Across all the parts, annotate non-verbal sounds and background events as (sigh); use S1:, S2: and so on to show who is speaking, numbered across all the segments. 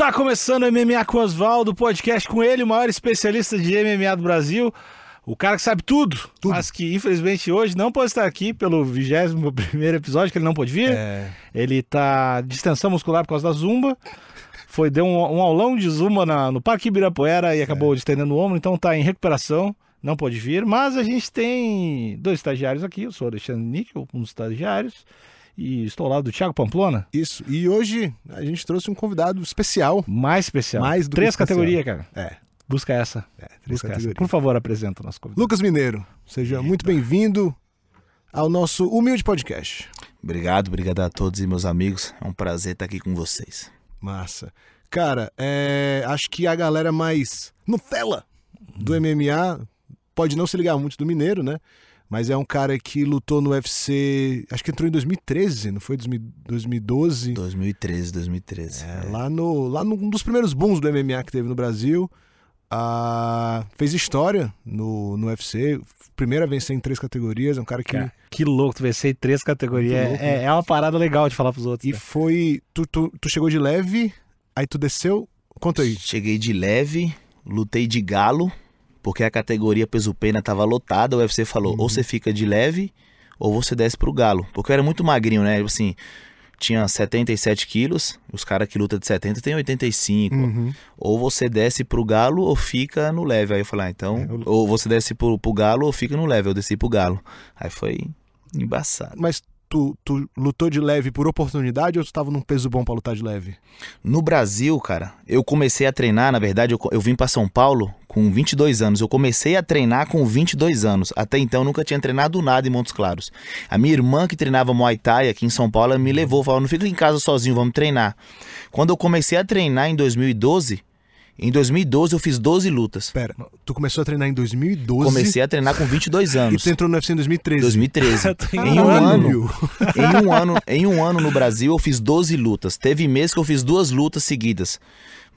S1: Está começando o MMA com Oswaldo, podcast com ele, o maior especialista de MMA do Brasil. O cara que sabe tudo,
S2: Tudo.
S1: mas que infelizmente hoje não pode estar aqui pelo 21 primeiro episódio, que ele não pôde vir.
S2: É,
S1: Ele tá de distensão muscular por causa da zumba. Foi, deu um, um aulão de zumba na- no Parque Ibirapuera e acabou distendendo o ombro, então tá em recuperação, não pôde vir. Mas a gente tem dois estagiários aqui, eu sou o Alexandre Níquel, um dos estagiários, e estou ao lado do Thiago Pamplona,
S2: isso. E hoje a gente trouxe um convidado especial.
S1: mais especial.
S2: Mais do
S1: Três categorias, cara.
S2: É,
S1: Busca essa.
S2: é três
S1: Busca essa.
S2: categorias.
S1: Por favor, apresenta o nosso convidado.
S2: Lucas Mineiro, seja muito bem-vindo ao nosso humilde podcast.
S3: Obrigado, obrigado a todos e meus amigos. É um prazer estar aqui com vocês.
S2: Massa. Cara, é, acho que a galera mais Nutella do MMA pode não se ligar muito do Mineiro, né? Mas é um cara que lutou no UFC, acho que entrou em 2013, não foi 2000 2012?
S3: 2013, 2013.
S2: É, lá no lá num dos primeiros booms do MMA que teve no Brasil. Ah, fez história no, no UFC, primeira a vencer em três categorias, é um cara que
S1: Cara, que louco, tu vencer em três categorias.
S2: Muito louco,
S1: é,
S2: né?
S1: é uma parada legal de falar pros outros.
S2: e
S1: né?
S2: foi tu, tu, tu chegou de leve, aí tu desceu, conta aí.
S3: Cheguei de leve, lutei de galo, porque a categoria peso pena tava lotada. O UFC falou: ou você fica de leve, ou você desce pro galo. Porque eu era muito magrinho, né? Assim, tinha 77 quilos, os caras que lutam de 70 tem 85.
S2: Uhum.
S3: Ou você desce pro galo ou fica no leve. Aí eu falei, ah, então.
S1: É, eu-
S3: Ou você desce pro, pro galo ou fica no leve. Eu desci pro galo. Aí foi embaçado.
S2: Mas tu, tu lutou de leve por oportunidade ou tu tava num peso bom pra lutar de leve?
S3: No Brasil, cara, eu comecei a treinar, na verdade, eu, eu vim pra São Paulo com 22 anos. Eu comecei a treinar com 22 anos. Até então nunca tinha treinado nada em Montes Claros. A minha irmã que treinava Muay Thai aqui em São Paulo me levou, falou: "Não fica em casa sozinho, vamos treinar". Quando eu comecei a treinar em 2012, em 2012 eu fiz 12 lutas.
S2: Pera, tu começou a treinar em 2012
S3: Comecei a treinar com 22
S2: e
S3: anos.
S2: tu entrou no UFC em 2013.
S3: 2013.
S1: Tem
S3: em um ano, em um ano, em um ano no Brasil eu fiz 12 lutas. Teve mês que eu fiz duas lutas seguidas.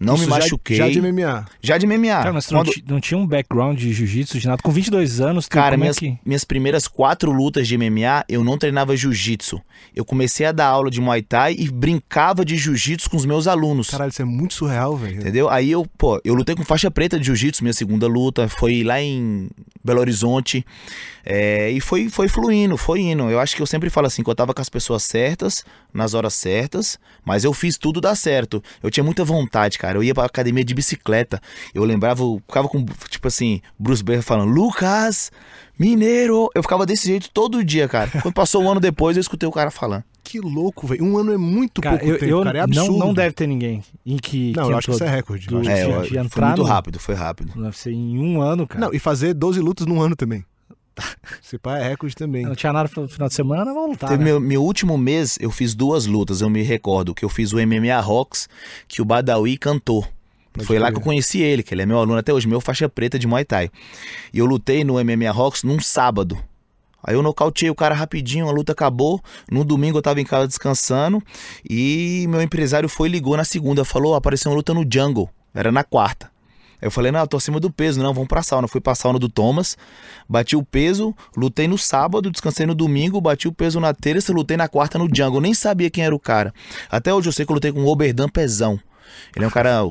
S3: Não
S2: Isso
S3: me
S2: já-
S3: machuquei.
S2: Já, de MMA.
S3: Já de MMA.
S1: Cara, mas tu não,
S3: Quando-
S1: não tinha um background de jiu-jitsu, de nada. Com 22 anos, tu,
S3: Cara, minhas,
S1: é que...
S3: minhas primeiras quatro lutas de MMA, eu não treinava jiu-jitsu. Eu comecei a dar aula de Muay Thai e brincava de jiu-jitsu com os meus alunos.
S2: Caralho, isso é muito surreal, velho.
S3: Entendeu? Aí eu, pô, eu lutei com faixa preta de jiu-jitsu, minha segunda luta, foi lá em Belo Horizonte. é, e foi, foi fluindo, foi indo. Eu acho que eu sempre falo assim, que eu tava com as pessoas certas, nas horas certas, mas eu fiz tudo dar certo. Eu tinha muita vontade, cara. Eu ia pra academia de bicicleta. Eu lembrava, eu ficava com, tipo assim, Bruce Banner falando, Lucas, Mineiro. Eu ficava desse jeito todo dia, cara. Quando passou um ano depois, eu escutei o cara falando.
S2: Que louco, velho. Um ano é muito
S1: Cara,
S2: pouco
S1: eu,
S2: tempo,
S1: eu
S2: cara. É
S1: não,
S2: absurdo.
S1: não deve ter ninguém em que,
S2: Não,
S1: que
S2: eu acho que isso é recorde.
S1: Do-
S3: É,
S1: de- de
S3: foi
S1: entrar
S3: muito
S1: no-
S3: rápido, foi rápido.
S1: no UFC em um ano, cara.
S2: Não, e fazer 12 lutas num ano também. Se pá, é recorde também.
S1: Não tinha nada no final de semana, vamos lutar, né?
S3: meu, meu último mês, eu fiz duas lutas, eu me recordo, que eu fiz o MMA Rocks, que o Badawi cantou.
S2: Pode
S3: Foi lá
S2: crer.
S3: que eu conheci ele, que ele é meu aluno até hoje, meu faixa preta de Muay Thai. E eu lutei no MMA Rocks num sábado. Aí eu nocauteei o cara rapidinho, a luta acabou. No domingo eu tava em casa descansando. E meu empresário foi e ligou na segunda. Falou: apareceu uma luta no Jungle. Era na quarta. Aí eu falei: não, eu tô acima do peso, não, vamos pra sauna. Fui pra sauna do Thomas, bati o peso, lutei no sábado, descansei no domingo, bati o peso na terça, lutei na quarta no Jungle. Nem sabia quem era o cara. Até hoje eu sei que eu lutei com o Oberdan Pezão. Ele é um cara.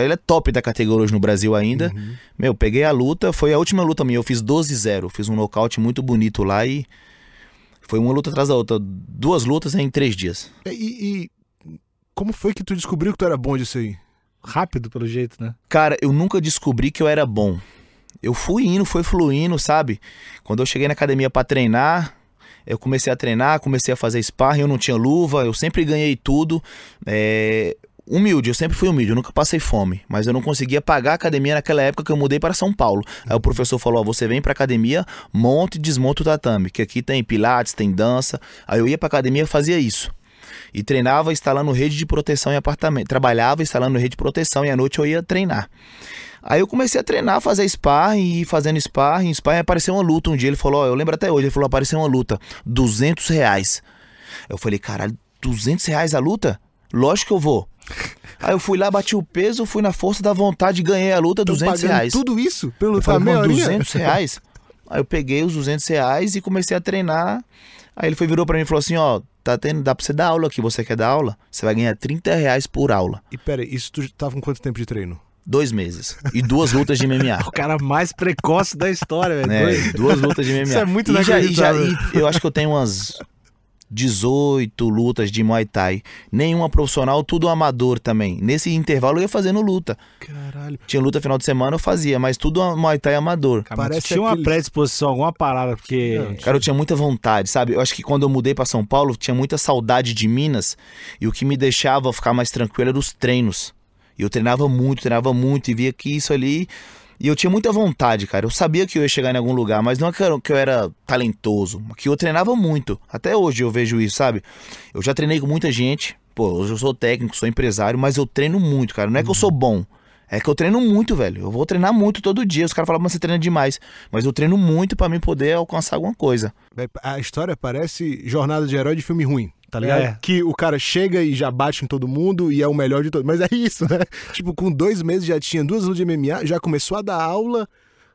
S3: Ele é top da categoria hoje no Brasil ainda.
S2: Uhum.
S3: Meu, peguei a luta, foi a última luta minha. Eu fiz 12-0. Fiz um nocaute muito bonito lá e. Foi uma luta atrás da outra. Duas lutas em três dias.
S2: E, e como foi que tu descobriu que tu era bom disso aí?
S1: Rápido, pelo jeito, né?
S3: Cara, eu nunca descobri que eu era bom. Eu fui indo, foi fluindo, sabe? Quando eu cheguei na academia pra treinar, eu comecei a treinar, comecei a fazer sparring, eu não tinha luva, eu sempre ganhei tudo. É, Humilde, eu sempre fui humilde, eu nunca passei fome, mas eu não conseguia pagar a academia naquela época que eu mudei para São Paulo. Aí o professor falou: ó, você vem pra academia, monta e desmonta o tatame, que aqui tem pilates, tem dança. Aí eu ia pra academia e fazia isso. E treinava instalando rede de proteção em apartamento. Trabalhava instalando rede de proteção e à noite eu ia treinar. Aí eu comecei a treinar, fazer sparring e fazendo sparring. Sparring apareceu uma luta um dia. Ele falou, ó, eu lembro até hoje, ele falou, apareceu uma luta, 200 reais. Eu falei, caralho, 200 reais a luta? Lógico que eu vou. (laughs) Aí eu fui lá, bati o peso, fui na força da vontade, ganhei a luta,
S2: Tão
S3: 200
S2: pagando
S3: reais.
S2: tudo isso pelo
S3: Eu falei,
S2: meia
S3: mano,
S2: horinha?
S3: 200 reais? Aí eu peguei os 200 reais e comecei a treinar. Aí ele foi, virou pra mim e falou assim, ó, tá tendo, dá pra você dar aula aqui, você quer dar aula? Você vai ganhar 30 reais por aula.
S2: E pera isso tu tava com quanto tempo de treino?
S3: Dois meses. E duas lutas de MMA. (laughs)
S1: O cara mais precoce da história, velho.
S3: né?
S1: Dois-
S3: Duas lutas de MMA.
S1: Isso é muito
S3: e já, e já- e eu acho que eu tenho umas 18 lutas de Muay Thai. Nenhuma profissional, tudo amador também. Nesse intervalo eu ia fazendo luta.
S2: Caralho.
S3: Tinha luta final de semana, eu fazia, mas tudo Muay Thai amador.
S1: Cara,
S2: Parece
S1: tinha uma
S2: aqueles-
S1: predisposição, alguma parada, porque.
S2: Não,
S3: Cara, eu tinha muita vontade, sabe? Eu acho que quando eu mudei pra São Paulo, tinha muita saudade de Minas. E o que me deixava ficar mais tranquilo era os treinos. E eu treinava muito, treinava muito, e via que isso ali. E eu tinha muita vontade, cara. Eu sabia que eu ia chegar em algum lugar, mas não é que eu, era talentoso, que eu treinava muito. Até hoje eu vejo isso, sabe? Eu já treinei com muita gente. Pô, hoje eu sou técnico, sou empresário, mas eu treino muito, cara. Não é que eu sou bom. É que eu treino muito, velho. Eu vou treinar muito todo dia. Os caras falam, mas você treina demais. Mas eu treino muito pra mim poder alcançar alguma coisa.
S2: A história parece jornada de herói de filme ruim, tá ligado?
S1: É.
S2: Que o cara chega e já bate em todo mundo e é o melhor de todos. Mas é isso, né? (laughs) tipo, com dois meses já tinha duas lutas de MMA, já começou a dar aula.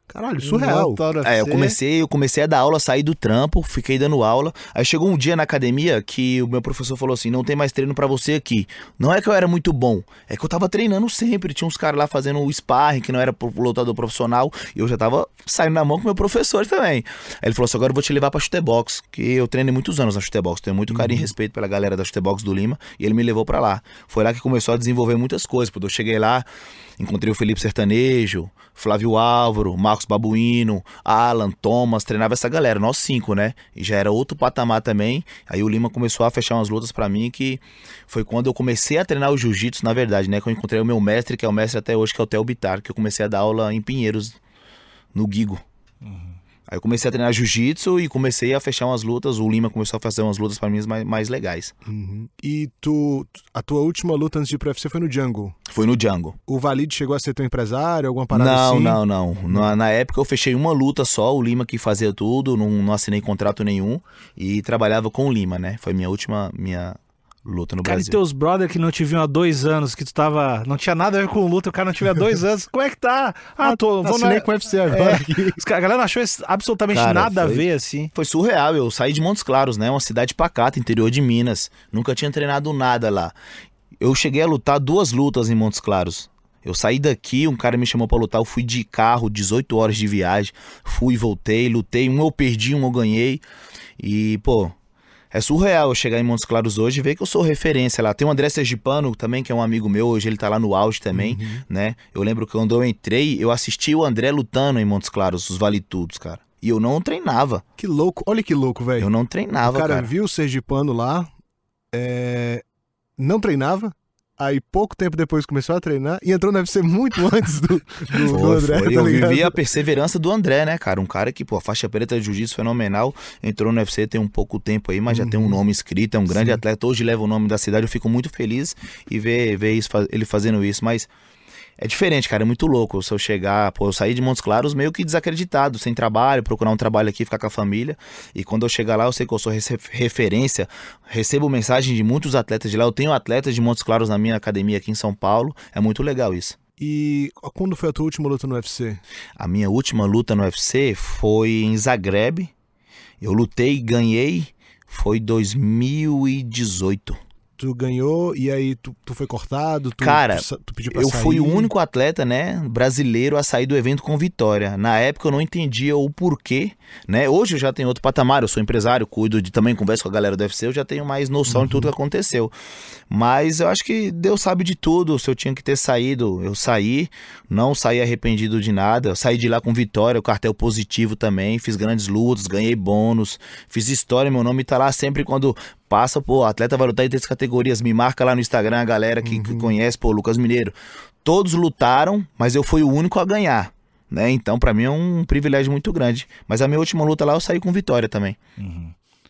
S2: Caralho, surreal.
S3: É, eu comecei, eu comecei a dar aula, saí do trampo, fiquei dando aula. Aí chegou um dia na academia que o meu professor falou assim: "Não tem mais treino pra você aqui". Não é que eu era muito bom, é que eu tava treinando sempre. Tinha uns caras lá fazendo o sparring, que não era pro lutador profissional, e eu já tava saindo na mão com meu professor também. Aí ele falou assim: "Agora eu vou te levar pra chutebox", que eu treinei muitos anos na chutebox, tenho muito carinho e respeito pela galera da chutebox do Lima, e ele me levou pra lá. Foi lá que começou a desenvolver muitas coisas, porque eu cheguei lá, Encontrei o Felipe Sertanejo, Flávio Álvaro, Marcos Babuíno, Alan, Thomas, treinava essa galera, nós cinco, né? E já era outro patamar também. Aí o Lima começou a fechar umas lutas pra mim que foi quando eu comecei a treinar o jiu-jitsu, na verdade, né? Que eu encontrei o meu mestre, que é o mestre até hoje, que é o Theo Bitar, que eu comecei a dar aula em Pinheiros, no Guigo. Aí eu comecei a treinar jiu-jitsu e comecei a fechar umas lutas. O Lima começou a fazer umas lutas pra mim mais, mais legais.
S2: Uhum. E tu, a tua última luta antes de ir pro UFC foi no Jungle.
S3: Foi no Django.
S2: O Valide chegou a ser teu empresário, alguma parada
S3: não,
S2: assim?
S3: não, não, Na, na época eu fechei uma luta só, o Lima que fazia tudo, não, não assinei contrato nenhum e trabalhava com o Lima, né? Foi minha última minha luta no
S1: Cara, e
S3: Brasil.
S1: teus brother que não te viam há dois anos, que tu tava. Não tinha nada a ver com luta, o cara não há dois (laughs) anos. Como é que tá? Ah, tô. Vou na...
S2: com o UFC agora.
S1: É. A galera não achou absolutamente
S3: Cara,
S1: nada a
S3: foi-
S1: ver, assim.
S3: Foi surreal, eu saí de Montes Claros, né? Uma cidade pacata, interior de Minas. Nunca tinha treinado nada lá. Eu cheguei a lutar duas lutas em Montes Claros. Eu saí daqui, um cara me chamou pra lutar, eu fui de carro, 18 horas de viagem, fui e voltei, lutei, um eu perdi, um eu ganhei. E, pô, é surreal eu chegar em Montes Claros hoje e ver que eu sou referência lá. Tem o André Sergipano também, que é um amigo meu, hoje ele tá lá no auge também, né? Eu lembro que quando eu entrei, eu assisti o André lutando em Montes Claros, os Vale Tudos, cara. E eu não treinava.
S2: Que louco, olha que louco, velho.
S3: Eu não
S2: O
S3: treinava,
S2: cara,
S3: cara.
S2: viu o Sergipano lá, é, não treinava, aí pouco tempo depois começou a treinar e entrou no UFC muito (laughs) antes do, do, do André,
S3: foi.
S2: tá
S3: Eu vivi a perseverança do André, né, cara? Um cara que, pô, faixa preta de jiu-jitsu fenomenal, entrou no UFC tem um pouco tempo aí, mas já tem um nome escrito, é um grande
S2: Sim.
S3: atleta, hoje leva o nome da cidade, eu fico muito feliz e ver, ver isso, ele fazendo isso, mas é diferente, cara, é muito louco. Se eu chegar, pô, eu saí de Montes Claros meio que desacreditado, sem trabalho, procurar um trabalho aqui, ficar com a família. E quando eu chegar lá, eu sei que eu sou referência, recebo mensagem de muitos atletas de lá. Eu tenho atletas de Montes Claros na minha academia aqui em São Paulo. É muito legal isso.
S2: E quando foi a tua última luta no UFC?
S3: A minha última luta no UFC foi em Zagreb. Eu lutei e ganhei. Foi 2018.
S2: Tu ganhou e aí tu, tu foi cortado? Tu,
S3: Cara,
S2: tu, tu pediu pra
S3: Eu
S2: sair?
S3: fui o único atleta, né, brasileiro a sair do evento com vitória. Na época eu não entendia o porquê, né? Hoje eu já tenho outro patamar, eu sou empresário, cuido de também converso com a galera do UFC, eu já tenho mais noção de tudo que aconteceu. Mas eu acho que Deus sabe de tudo. Se eu tinha que ter saído, eu saí, não saí arrependido de nada. Eu saí de lá com vitória, o cartel positivo também, fiz grandes lutas, ganhei bônus, fiz história, meu nome tá lá sempre quando passa, pô, atleta vai lutar em três categorias, me marca lá no Instagram a galera que, que conhece, pô, Lucas Mineiro. Todos lutaram, mas eu fui o único a ganhar. Né? Então, pra mim é um privilégio muito grande. Mas a minha última luta lá eu saí com vitória também.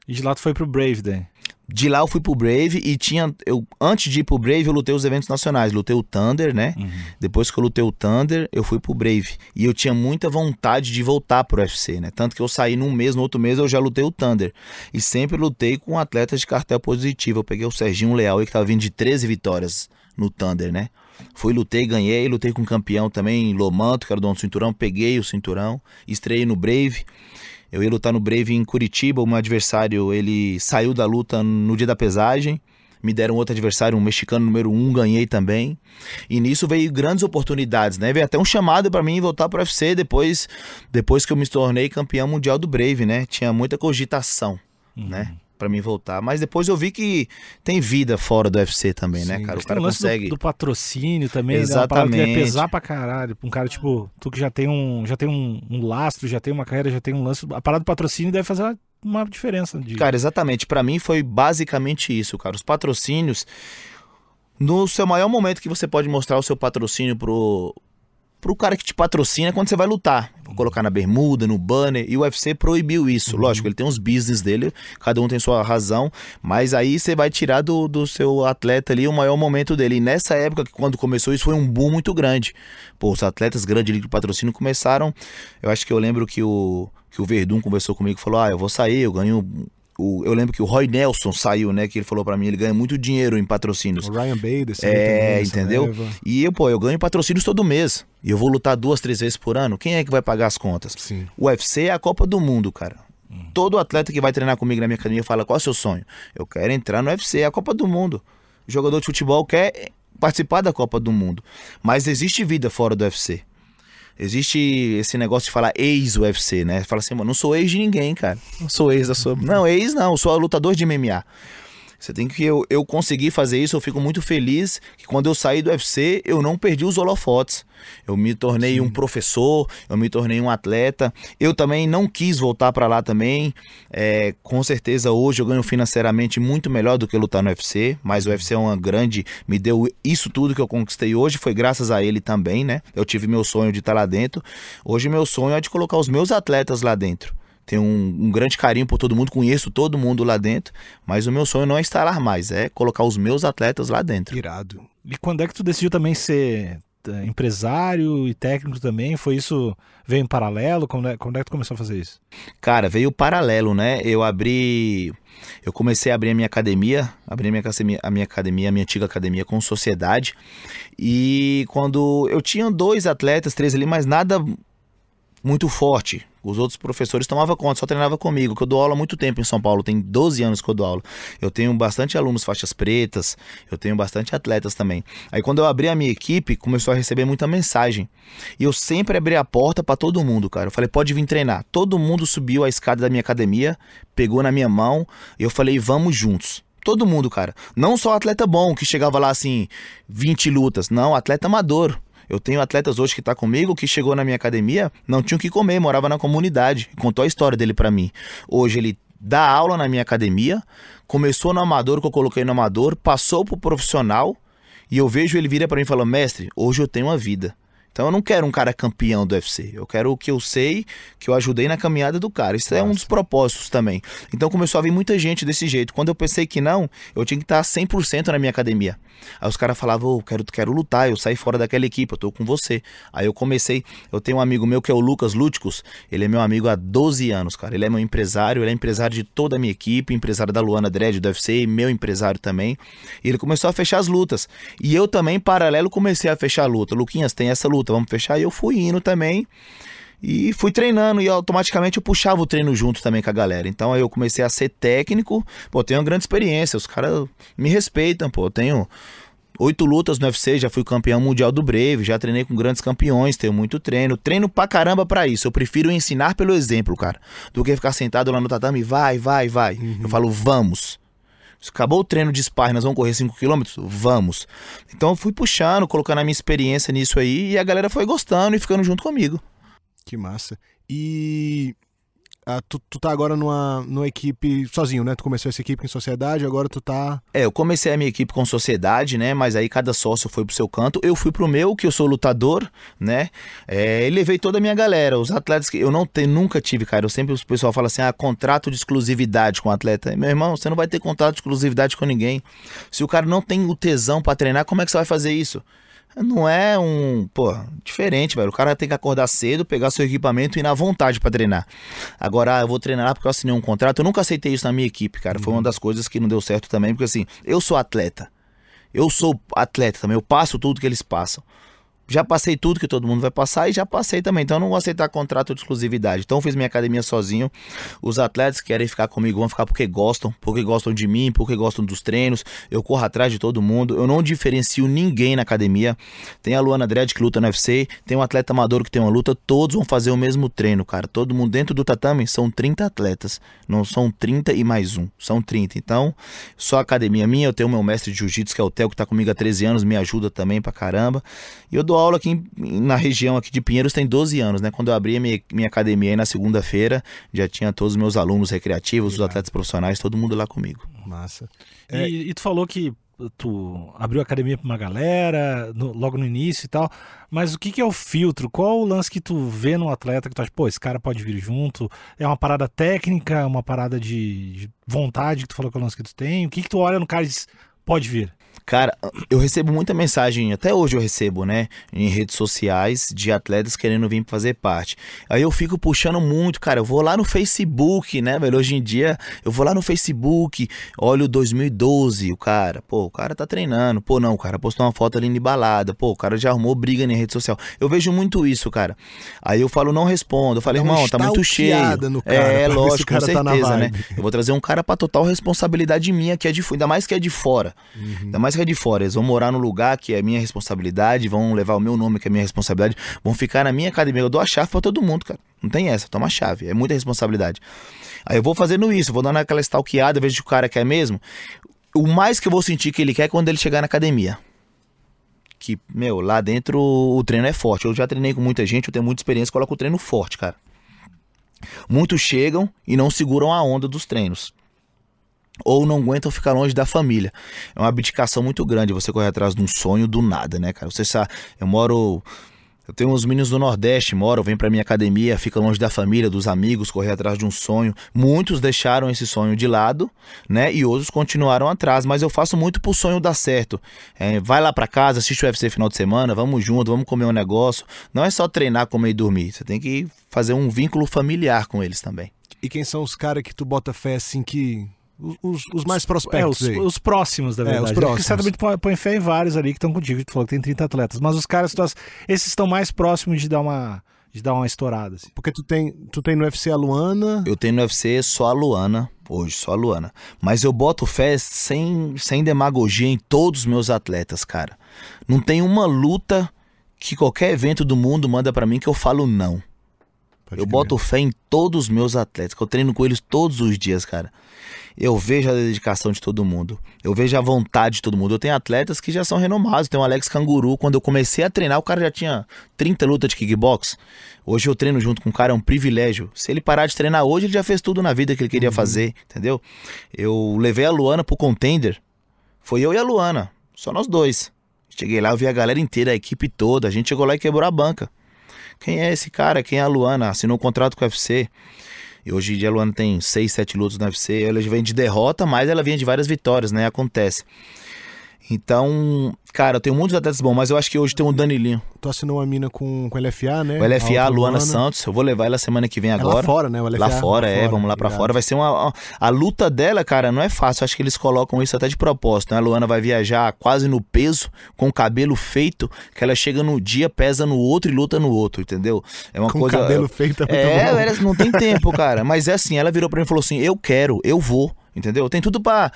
S1: E de lá tu foi pro Brave, daí.
S3: De lá eu fui pro Brave e tinha. Eu, antes de ir pro Brave, eu lutei os eventos nacionais. Lutei o Thunder, né? Depois que eu lutei o Thunder, eu fui pro Brave. E eu tinha muita vontade de voltar pro UFC, né? Tanto que eu saí num mês, no outro mês eu já lutei o Thunder. E sempre lutei com atletas de cartel positivo. Eu peguei o Serginho Leal aí, que tava vindo de 13 vitórias no Thunder, né? Fui, lutei, ganhei, lutei com um campeão também, Lomanto, que era o dono do cinturão, peguei o cinturão, estreiei no Brave. Eu ia lutar no Brave em Curitiba, meu adversário, ele saiu da luta no dia da pesagem. Me deram outro adversário, um mexicano número um, ganhei também. E nisso veio grandes oportunidades, né? Veio até um chamado para mim voltar para UFC depois, depois que eu me tornei campeão mundial do Brave, né? Tinha muita cogitação, uhum. né? Para mim voltar. Mas depois eu vi que tem vida fora do UFC também, né, Sim, né, cara? O cara consegue.
S1: Do, do, patrocínio também,
S3: Exatamente.
S1: Né? Uma que pesar pra caralho. Um cara, tipo, tu que já tem um, já tem um, um, lastro, já tem uma carreira, já tem um lance. A parada do patrocínio deve fazer uma, uma diferença. De...
S3: Cara, exatamente. para mim foi basicamente isso, cara. Os patrocínios. No seu maior momento que você pode mostrar o seu patrocínio pro, pro cara que te patrocina quando você vai lutar. Colocar na bermuda, no banner. E o UFC proibiu isso. Uhum. Lógico, ele tem os business dele, cada um tem sua razão. Mas aí você vai tirar do, do seu atleta ali o maior momento dele. E nessa época, quando começou isso, foi um boom muito grande. Pô, os atletas grandes de patrocínio começaram. Eu acho que eu lembro que o que o Verdun conversou comigo e falou: Ah, eu vou sair, eu ganho o, eu lembro que o Roy Nelson saiu, né? Que ele falou para mim, ele ganha muito dinheiro em patrocínios.
S2: O Ryan Bader,
S3: É, entendeu? E eu, pô, eu ganho patrocínios todo mês. E eu vou lutar duas, três vezes por ano. Quem é que vai pagar as contas?
S2: Sim.
S3: O UFC é a Copa do Mundo, cara. Hum. Todo atleta que vai treinar comigo na minha academia fala: qual é o seu sonho? Eu quero entrar no UFC, é a Copa do Mundo. O jogador de futebol quer participar da Copa do Mundo. Mas existe vida fora do UFC. Existe esse negócio de falar ex-UFC, né? Fala assim, mano, não sou ex de ninguém, cara. Não sou ex da sua. Não, ex não, sou lutador de MMA. Você tem que eu, eu consegui fazer isso, eu fico muito feliz que quando eu saí do UFC, eu não perdi os holofotes. Eu me tornei Sim. um professor, eu me tornei um atleta. Eu também não quis voltar para lá também. É, com certeza hoje eu ganho financeiramente muito melhor do que lutar no UFC, mas o UFC é uma grande, me deu isso tudo que eu conquistei hoje foi graças a ele também, né? Eu tive meu sonho de estar lá dentro. Hoje meu sonho é de colocar os meus atletas lá dentro tenho um, um, grande carinho por todo mundo, conheço todo mundo lá dentro, mas o meu sonho não é lá mais, é colocar os meus atletas lá dentro.
S2: Irado.
S1: E quando é que tu decidiu também ser eh, empresário e técnico também? Foi isso, veio em paralelo? Quando é, quando é que tu começou a fazer isso?
S3: Cara, veio paralelo, né? Eu abri, eu comecei a abrir a minha academia, abri a minha, a minha academia, a minha antiga academia com sociedade, e quando eu tinha dois atletas, três ali, mas nada muito forte. Os outros professores tomavam conta, só treinava comigo, que eu dou aula há muito tempo em São Paulo, tem 12 anos que eu dou aula. Eu tenho bastante alunos faixas pretas, eu tenho bastante atletas também. Aí quando eu abri a minha equipe, começou a receber muita mensagem. E eu sempre abri a porta para todo mundo, cara. Eu falei, pode vir treinar. Todo mundo subiu a escada da minha academia, pegou na minha mão, e eu falei, vamos juntos. Todo mundo, cara. Não só atleta bom que chegava lá assim, 20 lutas. Não, atleta amador eu tenho atletas hoje que tá comigo que chegou na minha academia, não tinha o que comer, morava na comunidade. Contou a história dele para mim. Hoje ele dá aula na minha academia, começou no amador que eu coloquei no amador, passou pro profissional e eu vejo ele vira para mim e fala: "Mestre, hoje eu tenho uma vida. Então eu não quero um cara campeão do UFC. Eu quero o que eu sei, que eu ajudei na caminhada do cara. Isso Nossa. é um dos propósitos também. Então começou a vir muita gente desse jeito. Quando eu pensei que não, eu tinha que estar 100% na minha academia. Aí os caras falavam, oh, quero, quero lutar, eu saí fora daquela equipe, eu tô com você. Aí eu comecei, eu tenho um amigo meu que é o Lucas Lúticos, ele é meu amigo há 12 anos, cara. Ele é meu empresário, ele é empresário de toda a minha equipe, empresário da Luana Dredd do UFC, meu empresário também. E ele começou a fechar as lutas. E eu também, em paralelo, comecei a fechar a luta. Luquinhas, tem essa luta luta, vamos fechar. E eu fui indo também. E fui treinando e automaticamente eu puxava o treino junto também com a galera. Então aí eu comecei a ser técnico. Pô, tenho uma grande experiência. Os caras me respeitam, pô. Eu tenho oito lutas no UFC, já fui campeão mundial do Brave, já treinei com grandes campeões, tenho muito treino. Treino pra caramba pra isso. Eu prefiro ensinar pelo exemplo, cara, do que ficar sentado lá no tatame, vai, vai, vai. Uhum. Eu falo, vamos. Acabou o treino de sparring, nós vamos correr 5km? Vamos. Então eu fui puxando, colocando a minha experiência nisso aí e a galera foi gostando e ficando junto comigo.
S2: Que massa. E ah, tu, tu tá agora numa, numa equipe sozinho, né? Tu começou essa equipe em sociedade, agora tu tá.
S3: É, eu comecei a minha equipe com sociedade, né? Mas aí cada sócio foi pro seu canto. Eu fui pro meu, que eu sou lutador, né? É, e levei toda a minha galera. Os atletas que eu não tenho, nunca tive, cara. Eu sempre o pessoal fala assim: ah, contrato de exclusividade com o atleta. Meu irmão, você não vai ter contrato de exclusividade com ninguém. Se o cara não tem o tesão para treinar, como é que você vai fazer isso? Não é um, pô, diferente, velho. O cara tem que acordar cedo, pegar seu equipamento e ir na vontade para treinar. Agora, ah, eu vou treinar porque eu assinei um contrato. Eu nunca aceitei isso na minha equipe, cara. Foi uma uhum. das coisas que não deu certo também, porque assim, eu sou atleta. Eu sou atleta também, eu passo tudo que eles passam. Já passei tudo que todo mundo vai passar e já passei também. Então eu não vou aceitar contrato de exclusividade. Então eu fiz minha academia sozinho. Os atletas que querem ficar comigo vão ficar porque gostam, porque gostam de mim, porque gostam dos treinos. Eu corro atrás de todo mundo. Eu não diferencio ninguém na academia. Tem a Luana Dredd que luta no UFC, tem um atleta amador que tem uma luta, todos vão fazer o mesmo treino, cara. Todo mundo dentro do tatame são 30 atletas. Não são 30 e mais um, são 30. Então, só academia minha, eu tenho meu mestre de jiu-jitsu que é o Theo que tá comigo há 13 anos, me ajuda também pra caramba. E eu dou aula aqui na região aqui de Pinheiros tem 12 anos, né? Quando eu abri a minha, minha academia aí na segunda-feira, já tinha todos os meus alunos recreativos, os atletas profissionais, todo mundo lá comigo.
S2: Massa.
S1: É... E, e, tu falou que tu abriu a academia para uma galera no, logo no início e tal, mas o que, que é o filtro? Qual o lance que tu vê no atleta que tu acha, pô, esse cara pode vir junto? É uma parada técnica, uma parada de, de vontade que tu falou que é o lance que tu tem? O que, que tu olha no cara e diz, pode vir?
S3: Cara, eu recebo muita mensagem, até hoje eu recebo, né, em redes sociais de atletas querendo vir fazer parte. Aí eu fico puxando muito, cara, eu vou lá no Facebook, né, velho, hoje em dia eu vou lá no Facebook, olho 2012, o cara, pô, o cara tá treinando, pô, não, o cara postou uma foto ali de balada, pô, o cara já arrumou briga na rede social. Eu vejo muito isso, cara. Aí eu falo, não respondo, eu falo, irmão, tá muito cheio.
S2: No cara, é,
S3: lógico, com tá certeza, tá né. Eu vou trazer um cara pra total responsabilidade minha, que é de, ainda mais que é de fora. Uhum. Ainda mais de fora. Eles vão morar no lugar que é minha responsabilidade, vão levar o meu nome, que é minha responsabilidade, vão ficar na minha academia. Eu dou a chave pra todo mundo, cara. Não tem essa, toma a chave. É muita responsabilidade. Aí eu vou fazendo isso, vou dando aquela stalkeada, vejo que o cara quer mesmo. O mais que eu vou sentir que ele quer é quando ele chegar na academia. Que, meu, lá dentro o treino é forte. Eu já treinei com muita gente, eu tenho muita experiência, coloco o treino forte, cara. Muitos chegam e não seguram a onda dos treinos ou não aguentam ficar longe da família. É uma abdicação muito grande você correr atrás de um sonho do nada, né, cara? Você sabe, eu moro eu tenho uns meninos do Nordeste, moram, vêm pra minha academia, ficam longe da família, dos amigos, correr atrás de um sonho. Muitos deixaram esse sonho de lado, né? E outros continuaram atrás, mas eu faço muito pro sonho dar certo. É, vai lá pra casa, assiste o UFC final de semana, vamos junto, vamos comer um negócio. Não é só treinar, comer e dormir. Você tem que fazer um vínculo familiar com eles também.
S2: E quem são os caras que tu bota fé assim que os, os mais prospectos
S1: é, os, os, próximos, da verdade. É, os próximos. Porque certamente põe, põe fé em vários ali que estão contigo. Tu falou que tem 30 atletas. Mas os caras, esses estão mais próximos de dar uma, de dar uma estourada. Assim.
S2: Porque tu tem, tu tem no UFC a Luana.
S3: Eu tenho no UFC só a Luana. Hoje, só a Luana. Mas eu boto fé sem, sem demagogia em todos os meus atletas, cara. Não tem uma luta que qualquer evento do mundo manda para mim que eu falo não. Pode eu boto fé em todos os meus atletas, que eu treino com eles todos os dias, cara eu vejo a dedicação de todo mundo. Eu vejo a vontade de todo mundo. Eu tenho atletas que já são renomados. Tem o Alex Canguru. Quando eu comecei a treinar, o cara já tinha 30 lutas de kickbox. Hoje eu treino junto com o cara, é um privilégio. Se ele parar de treinar hoje, ele já fez tudo na vida que ele queria uhum. fazer, entendeu? Eu levei a Luana pro contender. Foi eu e a Luana. Só nós dois. Cheguei lá, eu vi a galera inteira, a equipe toda. A gente chegou lá e quebrou a banca. Quem é esse cara? Quem é a Luana? Assinou um contrato com o UFC. E hoje em dia a Luana tem 6, 7 lutas no UFC. Ela vem de derrota, mas ela vinha de várias vitórias, né? Acontece. Então, cara, eu tenho muitos atletas bons, mas eu acho que hoje tem um Danilinho.
S2: Tu assinou uma mina com, com o LFA, né?
S3: O LFA, a Luana Santos. Eu vou levar ela semana que vem agora. É lá
S2: fora, né? O
S3: LFA, lá fora, lá é. Fora, vamos lá pra fora. Vai ser uma. A luta dela, cara, não é fácil. Acho que eles colocam isso até de propósito, né? A Luana vai viajar quase no peso, com o cabelo feito, que ela chega no dia, pesa no outro e luta no outro, entendeu?
S2: É uma com coisa. Com cabelo feito
S3: é É, bom. não tem tempo, cara. Mas é assim, ela virou pra mim e falou assim: eu quero, eu vou, entendeu? Tem tudo pra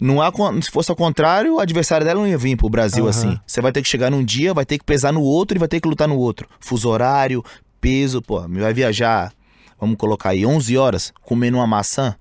S3: não há, se fosse ao contrário, o adversário dela não ia vir pro Brasil uhum. assim. Você vai ter que chegar num dia, vai ter que pesar no outro e vai ter que lutar no outro. Fuso horário, peso, pô, vai viajar, vamos colocar aí 11 horas comendo uma maçã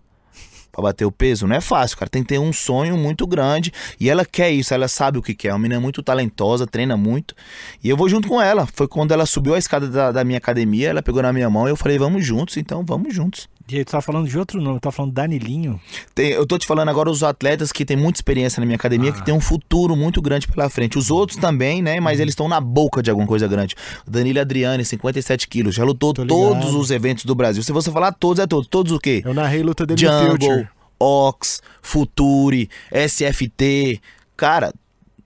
S3: para bater o peso, não é fácil, cara. Tem que ter um sonho muito grande e ela quer isso, ela sabe o que quer. É uma menina muito talentosa, treina muito. E eu vou junto com ela. Foi quando ela subiu a escada da, da minha academia, ela pegou na minha mão e eu falei, vamos juntos, então vamos juntos.
S1: E aí, tu tá falando de outro nome, tu tá falando Danilinho?
S3: Tem, eu tô te falando agora os atletas que têm muita experiência na minha academia, ah. que tem um futuro muito grande pela frente. Os outros também, né? Mas uhum. eles estão na boca de alguma coisa grande. Danilo Adriane, 57 quilos, já lutou todos os eventos do Brasil. Se você falar todos, é todos. Todos o quê?
S2: Eu narrei luta dele
S3: Jungle, Future. Ox, Futuri, SFT. Cara,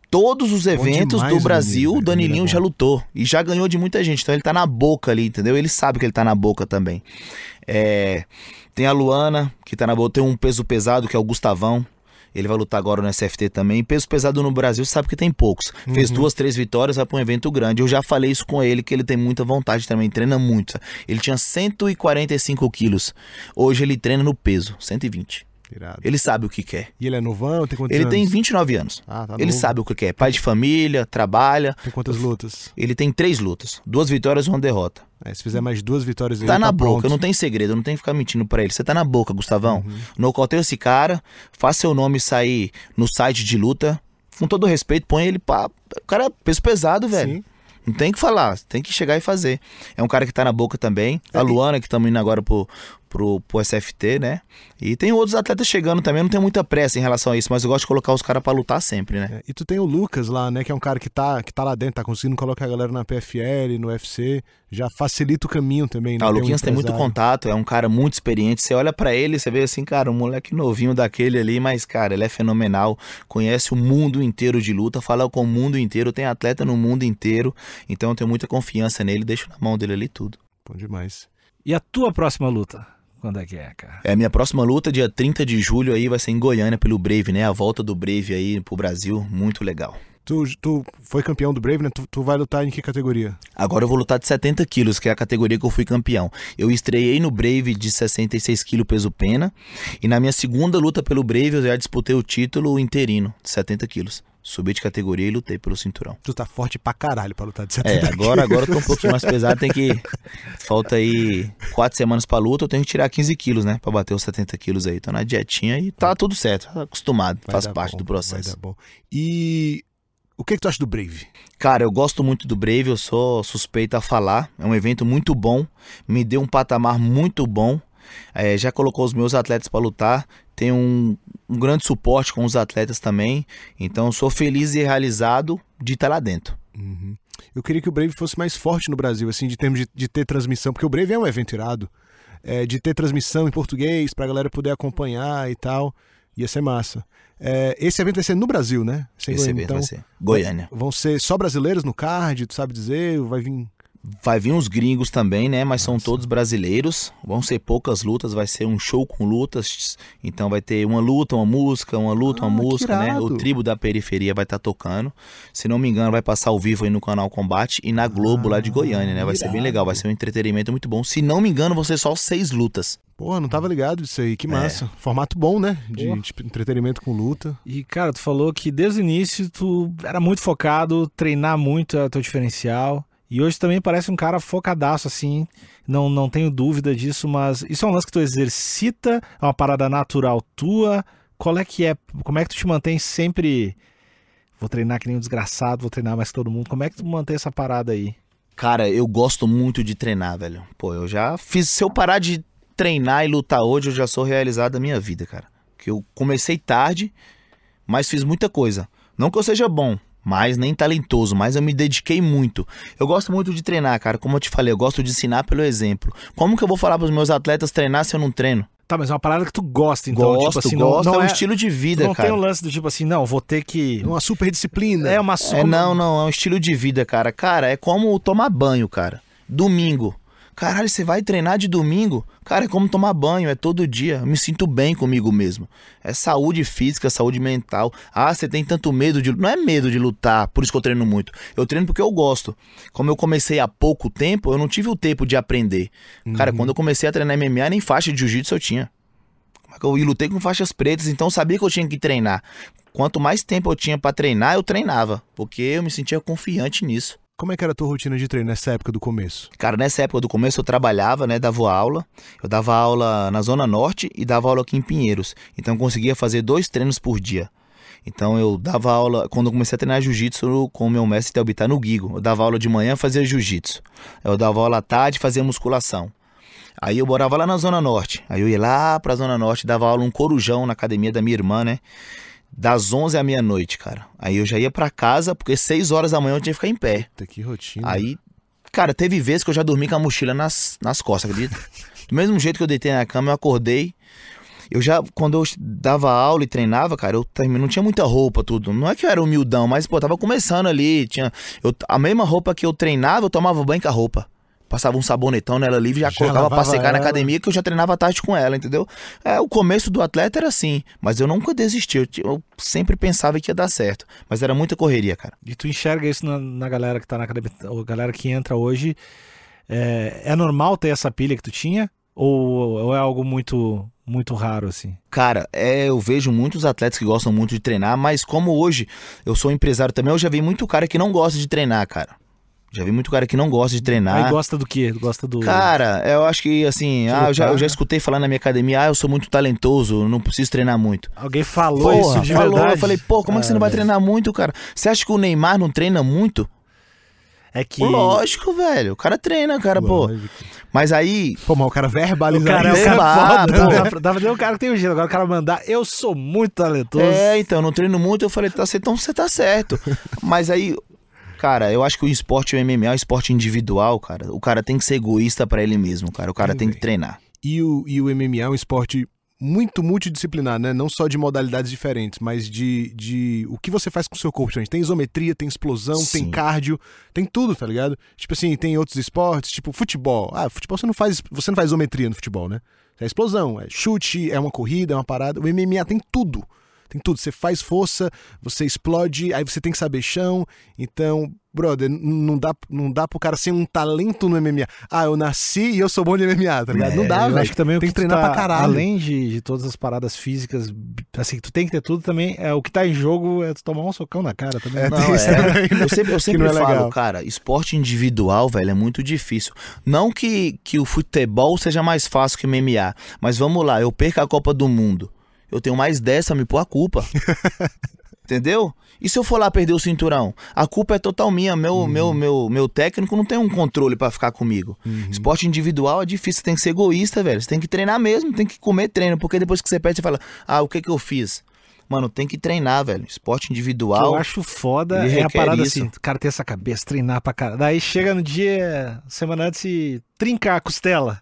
S3: todos os eventos do Brasil, o Danilinho já lutou. E já ganhou de muita gente. Então ele tá na boca ali, entendeu? Ele sabe que ele tá na boca também. É, tem a Luana, que tá na boca. Tem um peso pesado, que é o Gustavão. Ele vai lutar agora no SFT também. Peso pesado no Brasil, você sabe que tem poucos. Fez duas, três vitórias, vai pra um evento grande. Eu já falei isso com ele, que ele tem muita vontade também, treina muito. Ele tinha 145 quilos. Hoje ele treina no peso, 120.
S2: Irado.
S3: Ele sabe o que quer.
S2: E ele é novão, tem quantos
S3: Ele
S2: anos?
S3: tem 29 anos.
S2: Ah, tá
S3: Ele
S2: novo.
S3: sabe o que quer. Pai de família, trabalha.
S2: Tem quantas lutas?
S3: Ele tem três lutas. Duas vitórias e uma derrota.
S2: É, se fizer mais duas vitórias
S3: Tá na boca,
S2: pronto.
S3: não tem segredo, não tem que ficar mentindo pra ele. Você tá na boca, Gustavão. Nocauteia esse cara, faz seu nome sair no site de luta. Com todo respeito, põe ele pra. O cara é peso pesado, velho.
S2: Sim.
S3: Não tem que falar, tem que chegar e fazer. É um cara que tá na boca também.
S2: É,
S3: A Luana, que estamos indo agora pro, pro, pro SFT, né? E tem outros atletas chegando também. Não tenho muita pressa em relação a isso, mas eu gosto de colocar os caras pra lutar sempre, né?
S2: É, e tu tem o Lucas lá, né? Que é um cara que tá, que tá lá dentro, tá conseguindo colocar a galera na PFL, no UFC. Já facilita o caminho também, né?
S3: Ah, o
S2: Tem um
S3: Luquinhas tem muito contato, é um cara muito experiente. Você olha pra ele, você vê assim, cara, um moleque novinho daquele ali, mas, cara, ele é fenomenal. Conhece o mundo inteiro de luta, fala com o mundo inteiro, tem atleta no mundo inteiro. Então eu tenho muita confiança nele, deixo na mão dele ali tudo.
S2: Bom demais.
S1: E a tua próxima luta? Quando é que é, cara?
S3: É, a minha próxima luta, dia 30 de julho, aí vai ser em Goiânia pelo Brave, né? A volta do Brave aí pro Brasil, muito legal.
S2: Tu, tu foi campeão do Brave, né? Tu, tu vai lutar em que categoria?
S3: Agora eu vou lutar de 70 quilos, que é a categoria que eu fui campeão. Eu estreiei no Brave de 66 quilos peso pena. E na minha segunda luta pelo Brave, eu já disputei o título interino de 70 quilos. Subi de categoria e lutei pelo cinturão.
S2: Tu tá forte pra caralho pra lutar de 70
S3: É, agora, agora eu tô um pouquinho mais (laughs) pesado, tem que. Falta aí quatro semanas pra luta, eu tenho que tirar 15 quilos, né? Pra bater os 70 quilos aí. Tô na dietinha e tá tudo certo, tá acostumado,
S2: Vai
S3: faz parte
S2: bom,
S3: do
S2: Vai
S3: processo.
S2: dar bom. E o que, que tu acha do Brave?
S3: Cara, eu gosto muito do Brave, eu sou suspeito a falar. É um evento muito bom, me deu um patamar muito bom. É, já colocou os meus atletas para lutar, tem um, um grande suporte com os atletas também. Então, sou feliz e realizado de estar lá dentro.
S2: Uhum. Eu queria que o Brave fosse mais forte no Brasil, assim, de termos de, de ter transmissão, porque o Brave é um evento irado. É, de ter transmissão em português pra galera poder acompanhar e tal. Ia ser massa. É, esse evento vai ser no Brasil, né? Sem
S3: Esse
S2: Goiânia,
S3: evento vai ser Goiânia.
S2: Vão ser só brasileiros no card, tu sabe dizer? Vai vir.
S3: Vai vir uns gringos também, né? Mas são
S2: Nossa.
S3: todos brasileiros. Vão ser poucas lutas, vai ser um show com lutas. Então vai ter uma luta, uma música, uma luta,
S2: Ah,
S3: uma música, né?
S2: irado.
S3: O tribo da periferia vai estar tocando. Se não me engano, vai passar ao vivo aí no canal Combate e na Globo lá de
S2: Ah,
S3: Goiânia, né? Vai ser bem
S2: irado.
S3: legal, vai ser um entretenimento muito bom. Se não me engano, vão ser só seis lutas.
S2: Porra, não tava ligado disso aí. Que
S3: É.
S2: massa. Formato bom, né? De, tipo, entretenimento com luta.
S1: E, cara, tu falou que desde o início tu era muito focado, treinar muito é o teu diferencial. E hoje também parece um cara focadaço, assim. Não, não tenho dúvida disso, mas isso é um lance que tu exercita, é uma parada natural tua. Qual é que é? Como é que tu te mantém sempre. Vou treinar que nem um desgraçado, vou treinar mais que todo mundo. Como é que tu mantém essa parada aí?
S3: Cara, eu gosto muito de treinar, velho. Pô, eu já fiz. Se eu parar de treinar e lutar hoje, eu já sou realizado da minha vida, cara. Que eu comecei tarde, mas fiz muita coisa. Não que eu seja bom, mas nem talentoso, mas eu me dediquei muito. Eu gosto muito de treinar, cara. Como eu te falei, eu gosto de ensinar pelo exemplo. Como que eu vou falar pros meus atletas treinar se eu não treino?
S1: Tá, mas é uma parada que tu gosta, então.
S3: gosto,
S1: tipo assim, não,
S3: gosto,
S1: não
S3: é um
S1: é,
S3: estilo de vida,
S1: não
S3: cara.
S1: tem um lance do tipo assim, não, vou ter que.
S2: Uma super disciplina.
S1: É uma
S3: É, não, não, é um estilo de vida, cara. Cara, é como tomar banho, cara. Domingo. Caralho, você vai treinar de domingo? Cara, é como tomar banho, é todo dia. Eu me sinto bem comigo mesmo. É saúde física, saúde mental. Ah, você tem tanto medo de. Não é medo de lutar, por isso que eu treino muito. Eu treino porque eu gosto. Como eu comecei há pouco tempo, eu não tive o tempo de aprender. Cara, quando eu comecei a treinar MMA, nem faixa de jiu-jitsu eu tinha. Eu e lutei com faixas pretas, então eu sabia que eu tinha que treinar. Quanto mais tempo eu tinha pra treinar, eu treinava, porque eu me sentia confiante nisso.
S2: Como é que era a tua rotina de treino nessa época do começo?
S3: Cara, nessa época do começo eu trabalhava, né, dava aula. Eu dava aula na Zona Norte e dava aula aqui em Pinheiros. Então eu conseguia fazer dois treinos por dia. Então eu dava aula, quando eu comecei a treinar jiu-jitsu com o meu mestre Telbitar no Guigo. Eu dava aula de manhã, fazia jiu-jitsu. Eu dava aula à tarde, fazia musculação. Aí eu morava lá na Zona Norte. Aí eu ia lá pra Zona Norte, dava aula um corujão na academia da minha irmã, né? Das 11 à meia-noite, cara. Aí eu já ia pra casa, porque 6 horas da manhã eu tinha que ficar em pé.
S2: Puta, que rotina.
S3: Aí, cara, teve vezes que eu já dormi com a mochila nas, nas costas, acredita? (laughs) Do mesmo jeito que eu deitei na cama, eu acordei. Eu já, quando eu dava aula e treinava, cara, eu não tinha muita roupa, tudo. Não é que eu era humildão, mas, pô, tava começando ali. Tinha, eu, a mesma roupa que eu treinava, eu tomava banho com a roupa. Passava um sabonetão nela livre, já,
S2: Já
S3: colocava pra secar na
S2: ela.
S3: academia que eu já treinava tarde com ela, entendeu? É, o começo do atleta era assim, mas eu nunca desisti, eu, eu sempre pensava que ia dar certo, mas era muita correria, cara.
S1: E tu enxerga isso na, na galera que tá na academia, ou galera que entra hoje. É, é normal ter essa pilha que tu tinha? Ou, ou é algo muito, muito raro, assim?
S3: Cara, é, eu vejo muitos atletas que gostam muito de treinar, mas como hoje eu sou empresário também, eu já vi muito cara que não gosta de treinar, cara. Já vi muito cara que não gosta de treinar.
S1: Aí gosta do quê? Gosta do.
S3: Cara, eu acho que assim, ah, eu, já, eu já escutei falar na minha academia, ah, eu sou muito talentoso, não preciso treinar muito.
S1: Alguém falou
S3: Porra,
S1: isso de
S3: falou,
S1: verdade.
S3: eu falei, pô, como é que você não vai
S1: Ah, velho.
S3: treinar muito, cara? Você acha que o Neymar não treina muito?
S1: É que.
S3: Lógico, velho. O cara treina, cara, pô.
S2: Lógico.
S3: Mas aí,
S2: Pô, mas o cara
S1: O
S2: verbaliza
S1: cara é o cara foda.
S3: pô.
S1: Dá pra- ver o cara que tem o jeito. Agora o cara mandar, eu sou muito talentoso.
S3: É, então, eu não treino muito, eu falei, tá, então você tá certo. (laughs) Mas aí, cara, eu acho que o esporte o MMA é um esporte individual, cara. O cara tem que ser egoísta pra ele mesmo, cara. O cara
S2: Tem,
S3: tem que
S2: velho.
S3: treinar.
S2: E o, e o MMA é um esporte muito multidisciplinar, né? Não só de modalidades diferentes, mas de, de o que você faz com o seu corpo. gente. Tem isometria, tem explosão, tem
S3: Sim.
S2: cardio, tem tudo, tá ligado? Tipo assim, tem outros esportes, tipo futebol. Ah, futebol você não faz, você não faz isometria no futebol, né? É explosão, é chute, é uma corrida, é uma parada. O MMA tem tudo. Tem tudo. Você faz força, você explode, aí você tem que saber chão. Então, brother, não dá, não dá pro cara ser um talento no MMA. Ah, eu nasci e eu sou bom de MMA, tá ligado? não dá,
S1: É, eu
S2: velho.
S1: acho que também
S2: tem
S1: que
S2: que treinar
S1: tá-
S2: pra caralho.
S1: Além de, de todas as paradas físicas, assim, que tu tem que ter tudo também, é o que tá em jogo é tu tomar um socão na cara também.
S2: É,
S1: Não,
S3: é.
S2: também, né?
S3: Eu sempre, eu sempre
S2: não é
S3: falo,
S2: legal.
S3: cara, esporte individual, velho, é muito difícil. Não que, que o futebol seja mais fácil que o MMA, mas vamos lá, eu perco a Copa do Mundo. Eu tenho mais dessa, me pôr a culpa. (laughs) Entendeu? E se eu for lá perder o cinturão? A culpa é total minha. Meu,
S2: Uhum.
S3: meu, meu, meu técnico não tem um controle pra ficar comigo.
S2: Uhum.
S3: Esporte individual é difícil, você tem que ser egoísta, velho. Você tem que treinar mesmo, tem que comer treino. Porque depois que você perde, você fala, ah, o que que eu fiz? Mano, tem que treinar, velho. Esporte
S1: que eu
S3: individual.
S1: acho foda é a parada
S3: isso.
S1: assim, o cara ter essa cabeça, treinar pra cara. Daí chega no dia, semana antes e trincar a costela.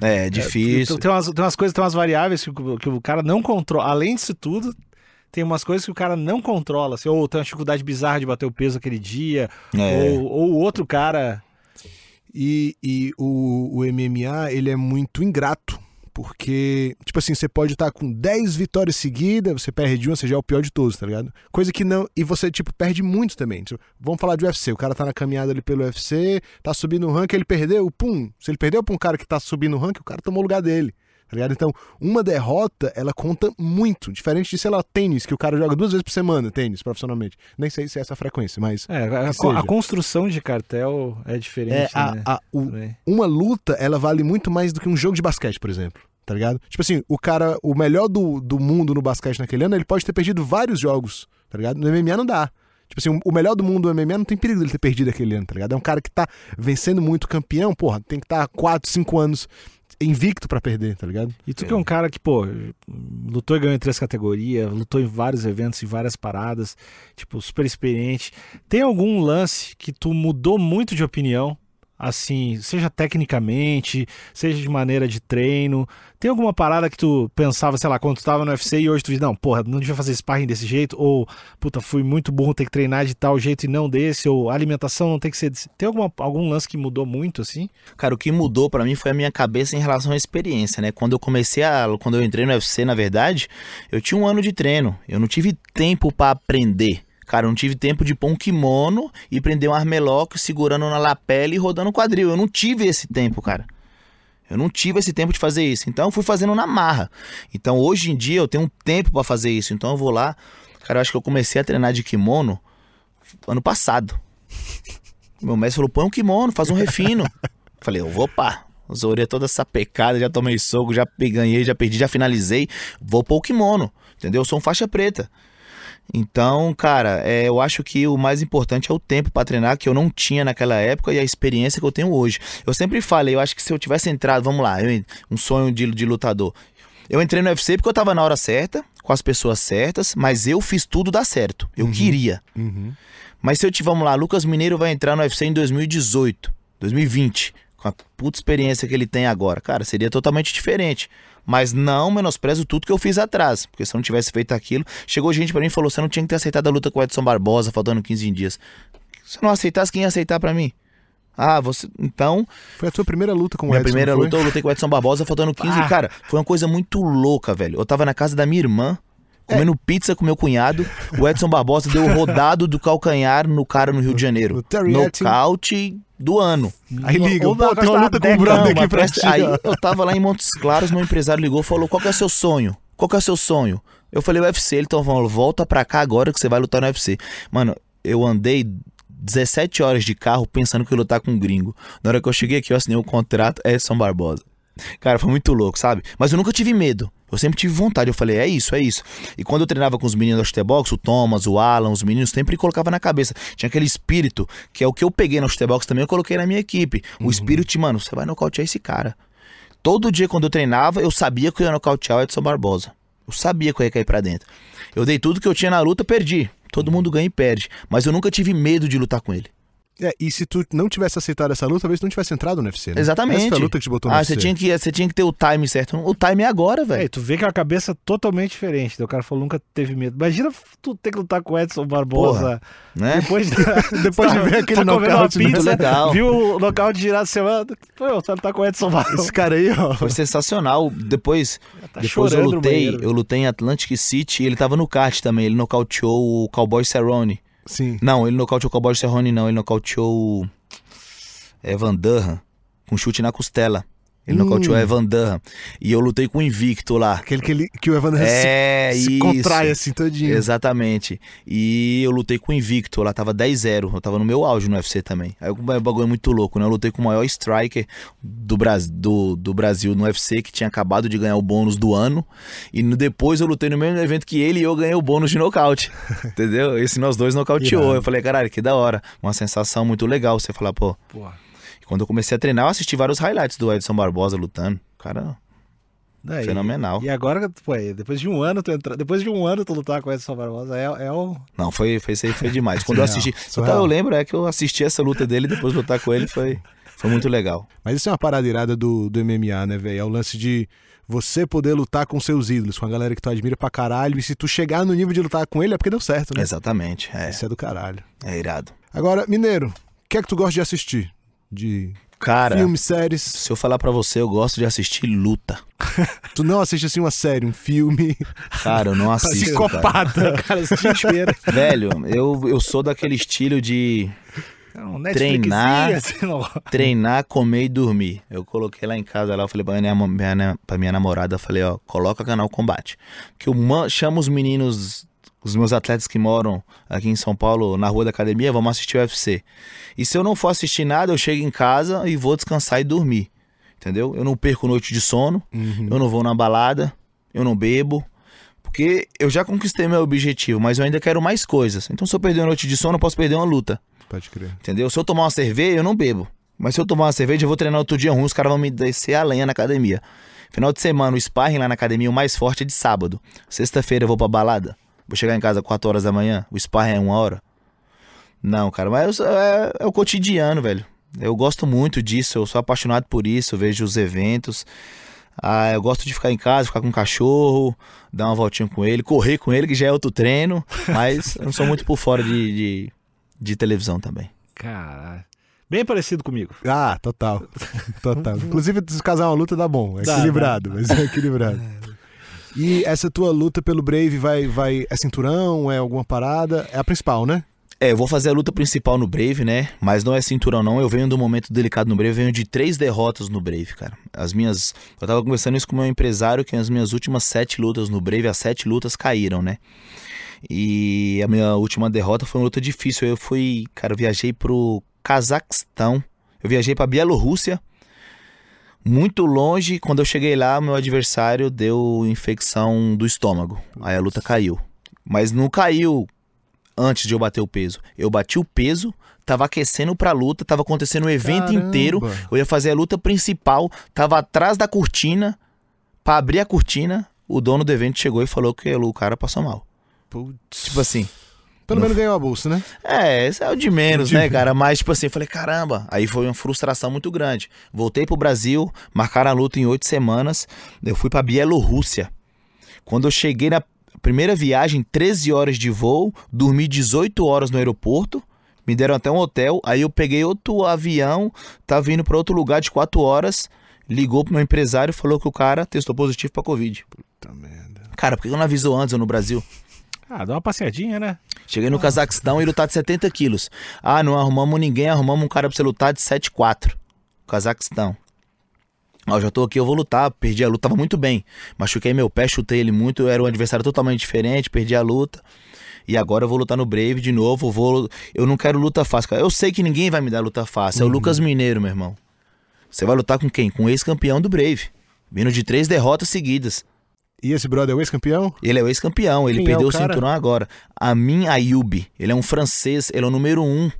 S3: É, difícil.
S1: Então, tem, umas, tem umas coisas, tem umas variáveis que, o- que o cara não controla. Além disso tudo, tem umas coisas que o cara não controla. Assim, ou tem uma dificuldade bizarra de bater o peso aquele dia,
S3: É.
S1: ou, ou o outro cara.
S2: E, e o, o MMA, ele é muito ingrato. Porque, tipo assim, você pode estar com 10 vitórias seguidas, você perde uma, você já é o pior de todos, tá ligado? Coisa que não. E você, tipo, perde muito também. Tipo, vamos falar de UFC. O cara tá na caminhada ali pelo UFC, tá subindo o ranking, ele perdeu, pum. Se ele perdeu pra um cara que tá subindo o ranking, o cara tomou o lugar dele. Tá ligado? Então, uma derrota, ela conta muito. Diferente de, sei lá, tênis, que o cara joga duas vezes por semana, tênis, profissionalmente. Nem sei se é essa a frequência, mas.
S1: É, a, a construção de cartel é diferente.
S2: É, a,
S1: né?
S2: a- o, uma luta, ela vale muito mais do que um jogo de basquete, por exemplo. Tá ligado? Tipo assim, o cara, o melhor do, do mundo no basquete naquele ano, ele pode ter perdido vários jogos, tá ligado? No MMA não dá. Tipo assim, o melhor do mundo no MMA não tem perigo dele ter perdido aquele ano, tá ligado? É um cara que tá vencendo muito campeão, porra, tem que estar 4, 5 anos invicto pra perder, tá ligado?
S1: E tu que é um cara que, pô, lutou e ganhou em três categorias, lutou em vários eventos, em várias paradas, tipo, super experiente. Tem algum lance que tu mudou muito de opinião? Assim, seja tecnicamente, seja de maneira de treino. Tem alguma parada que tu pensava, sei lá, quando tu tava no UFC e hoje tu diz, não, porra, não devia fazer sparring desse jeito? Ou, puta, fui muito burro, ter que treinar de tal jeito e não desse? Ou alimentação não tem que ser desse. Tem alguma, algum lance que mudou muito, assim?
S3: Cara, o que mudou pra mim foi a minha cabeça em relação à experiência, né? Quando eu comecei a. Quando eu entrei no UFC, na verdade, eu tinha um ano de treino. Eu não tive tempo pra aprender. Cara, eu não tive tempo de pôr um kimono e prender um armelock segurando na lapela e rodando o quadril. Eu não tive esse tempo, cara. Eu não tive esse tempo de fazer isso. Então eu fui fazendo na marra. Então hoje em dia eu tenho um tempo pra fazer isso. Então eu vou lá. Cara, eu acho que eu comecei a treinar de kimono ano passado. (laughs) Meu mestre falou: põe um kimono, faz um refino. Falei, eu vou pá. Zorei toda essa pecada, já tomei soco, já ganhei, já perdi, já finalizei. Vou pôr o kimono, entendeu? Eu sou um faixa preta. Então, cara, é, eu acho que o mais importante é o tempo pra treinar, que eu não tinha naquela época, e a experiência que eu tenho hoje. Eu sempre falei, eu acho que se eu tivesse entrado, vamos lá, eu- um sonho de, de lutador. Eu entrei no UFC porque eu tava na hora certa, com as pessoas certas, mas eu fiz tudo dar certo. Eu queria.
S2: Uhum.
S3: Mas se eu tiver, vamos lá, Lucas Mineiro vai entrar no UFC em 2018, 2020, com a puta experiência que ele tem agora. Cara, seria totalmente diferente. Mas não menosprezo tudo que eu fiz atrás. Porque se eu não tivesse feito aquilo. Chegou gente pra mim e falou: você não tinha que ter aceitado a luta com o Edson Barbosa, faltando 15 dias. Se eu não aceitasse, quem ia aceitar pra mim? Ah, você. Então,
S2: Foi a tua primeira luta com o
S3: minha
S2: Edson,
S3: primeira
S2: não foi?
S3: luta eu lutei com o Edson Barbosa faltando 15.
S1: Ah.
S3: Cara, foi uma coisa muito louca, velho. Eu tava na casa da minha irmã, comendo
S2: É.
S3: pizza com meu cunhado. O Edson Barbosa deu o rodado do calcanhar no cara no Rio de Janeiro.
S2: No.
S3: Nocaute do ano.
S2: Aí liga, pô, tem uma luta com o brother aqui pra
S3: presta-
S2: ti.
S3: Aí eu tava lá em Montes Claros, meu empresário ligou e falou: Qual que é o seu sonho? Qual que é o seu sonho? Eu falei, UFC. Ele então falou: Volta pra cá agora que você vai lutar no UFC. Mano, eu andei 17 horas de carro pensando que eu ia lutar com um gringo. Na hora que eu cheguei aqui, eu assinei o contrato, é São Barbosa. Cara, foi muito louco, sabe? Mas eu nunca tive medo. Eu sempre tive vontade. Eu falei, é isso, é isso. E quando eu treinava com os meninos da Chutebox, o Thomas, o Alan, os meninos, sempre colocava na cabeça. Tinha aquele espírito, que é o que eu peguei na Chutebox também, eu coloquei na minha equipe. O espírito de, mano, você vai nocautear esse cara. Todo dia quando eu treinava, eu sabia que eu ia nocautear o Edson Barbosa. Eu sabia que eu ia cair pra dentro. Eu dei tudo que eu tinha na luta, perdi. Todo mundo ganha e perde. Mas eu nunca tive medo de lutar com ele.
S2: É, e se tu não tivesse aceitado essa luta, talvez tu não tivesse entrado no UFC, né?
S3: Exatamente.
S2: Essa foi a luta que te botou no
S3: Ah,
S2: UFC.
S3: você tinha, que, você tinha que ter o time certo. O time é agora,
S1: É,
S3: velho.
S1: e tu vê que é uma cabeça totalmente diferente. Daí O cara falou nunca teve medo. Imagina tu ter que lutar com o Edson Barbosa.
S3: Né?
S1: Depois, (laughs)
S2: Depois de ver aquele
S1: tá
S2: nocaute, né?
S1: pizza,
S3: Muito legal.
S1: viu o nocaute girar a semana. Pô, você tá com o Edson Barbosa.
S2: Esse cara aí, ó.
S3: Foi sensacional. Depois,
S1: Tá
S3: depois eu lutei, eu lutei em Atlantic City e ele tava no kart também. Ele nocauteou o Cowboy Cerrone.
S2: Sim.
S3: Não, ele nocauteou o Cowboy Cerrone, não. Ele nocauteou o Evan Durham com chute na costela. Ele
S2: Hum.
S3: nocauteou o Evan Durham. E eu lutei com o Invicto lá.
S2: Aquele que, ele, que o Evander
S3: É,
S2: se, se contrai assim todinho.
S3: Exatamente. E eu lutei com o Invicto, lá tava 10-0. Eu tava no meu auge no UFC também. Aí o bagulho é muito louco, né? Eu lutei com o maior striker do, Bras... do, do Brasil no UFC, que tinha acabado de ganhar o bônus do ano. E no- depois eu lutei no mesmo evento que ele e eu ganhei o bônus de nocaute. (laughs) Entendeu? Esse nós dois nocauteou.
S2: Irado.
S3: Eu falei, caralho, que da hora. Uma sensação muito legal você falar, pô.
S1: Porra.
S3: Quando eu comecei a treinar, eu assisti vários highlights do Edson Barbosa lutando. Cara,
S1: Daí-
S3: fenomenal.
S1: E agora, pô, depois de um ano, tu entra... depois de um ano tu lutar com o Edson Barbosa, é, é o.
S3: Não, foi, foi, isso aí foi demais. Quando eu assisti.
S2: surreal.
S3: Então, eu lembro, é que eu assisti essa luta dele e depois lutar com ele foi, foi muito legal.
S2: Mas isso é uma parada irada do, do MMA, né, velho? É o lance de você poder lutar com seus ídolos, com a galera que tu admira pra caralho. E se tu chegar no nível de lutar com ele, é porque deu certo, né?
S3: Exatamente. É,
S2: Isso é do caralho.
S3: é irado.
S2: Agora, Mineiro, o que é que tu gosta de assistir? De
S3: Cara,
S2: filmes, séries?
S3: se eu falar pra você, eu gosto de assistir luta. (laughs)
S2: Tu não assiste assim uma série, um filme?
S3: Cara, eu não assisto. Cara.
S1: Psicopata, (laughs) cara, inteiro.
S3: Velho, eu, eu sou daquele estilo de
S1: É
S3: Treinar.
S1: assim,
S3: treinar, comer e dormir. Eu coloquei lá em casa, lá, eu falei pra minha, minha, pra minha namorada, falei, ó, coloca canal Combate. Que eu chamo os meninos, os meus atletas que moram aqui em São Paulo, na rua da academia, vamos assistir o UFC. E se eu não for assistir nada, eu chego em casa e vou descansar e dormir. Entendeu? Eu não perco noite de sono, eu não vou na balada, eu não bebo. Porque eu já conquistei meu objetivo, mas eu ainda quero mais coisas. Então, se eu perder uma noite de sono, eu posso perder uma luta.
S2: Pode crer.
S3: Entendeu? Se eu tomar uma cerveja, eu não bebo. Mas se eu tomar uma cerveja, eu vou treinar outro dia ruim, os caras vão me descer a lenha na academia. Final de semana, o sparring lá na academia, o mais forte é de sábado. Sexta-feira eu vou pra balada. Vou chegar em casa 4 horas da manhã, o sparring é uma hora. Não, cara, mas é, é o cotidiano, velho. Eu gosto muito disso, eu sou apaixonado por isso, eu vejo os eventos. Ah, eu gosto de ficar em casa, ficar com o cachorro, dar uma voltinha com ele, correr com ele, que já é outro treino. Mas eu não sou muito por fora de, de, de televisão também.
S1: Caralho. Bem parecido comigo.
S2: Ah, total. (laughs) Total. Inclusive, se casar uma luta dá bom. É
S1: Dá,
S2: equilibrado, mas é equilibrado. E essa tua luta pelo Brave vai, vai. É cinturão? É alguma parada? É a principal, né?
S3: É, eu vou fazer a luta principal no Brave, né? Mas não é cinturão, não. Eu venho de um momento delicado no Brave. Eu venho de três derrotas no Brave, cara. As minhas. Eu tava conversando isso com o meu empresário, que as minhas últimas sete lutas no Brave, as sete lutas caíram, né? E a minha última derrota foi uma luta difícil. Eu fui, cara, eu viajei pro Cazaquistão. Eu viajei pra Bielorrússia. Muito longe. Quando eu cheguei lá, meu adversário deu infecção do estômago. Aí a luta caiu. Mas não caiu antes de eu bater o peso. Eu bati o peso, tava aquecendo pra luta, tava acontecendo o evento
S2: Caramba.
S3: inteiro. Eu ia fazer a luta principal, tava atrás da cortina. Pra abrir a cortina, o dono do evento chegou e falou que o cara passou mal.
S2: Putz.
S3: Tipo assim,
S2: Pelo menos ganhou a bolsa, né?
S3: é, esse é o de menos, né, cara? Mas, tipo assim, eu falei, caramba. Aí foi uma frustração muito grande. Voltei pro Brasil, marcaram a luta em oito semanas. Eu fui pra Bielorrússia. Quando eu cheguei na primeira viagem, 13 horas de voo, dormi 18 horas no aeroporto. Me deram até um hotel. Aí eu peguei outro avião, tava vindo para outro lugar de quatro horas. Ligou pro meu empresário e falou que o cara testou positivo pra Covid.
S2: Puta merda.
S3: Cara, por que eu não avisou antes eu no Brasil?
S1: Ah, dá uma passeadinha, né?
S3: Cheguei no Cazaquistão e lutar de 70 quilos. Ah, não arrumamos ninguém, arrumamos um cara pra você lutar de 7,4. Cazaquistão. Ó, já tô aqui, eu vou lutar. Perdi a luta, tava muito bem. Machuquei meu pé, chutei ele muito, era um adversário totalmente diferente, perdi a luta. E agora eu vou lutar no Brave de novo. Vou... Eu não quero luta fácil, cara. Eu sei que ninguém vai me dar luta fácil. É o Lucas Mineiro, meu irmão. Você vai lutar com quem? Com o ex-campeão do Brave. Vindo de três derrotas seguidas.
S2: E esse brother é o ex-campeão?
S3: Ele é o ex-campeão, ele
S2: Quem é
S3: perdeu
S2: o
S3: o,
S2: cara?
S3: cinturão agora. Amin Ayoub, ele é um francês, ele é o número um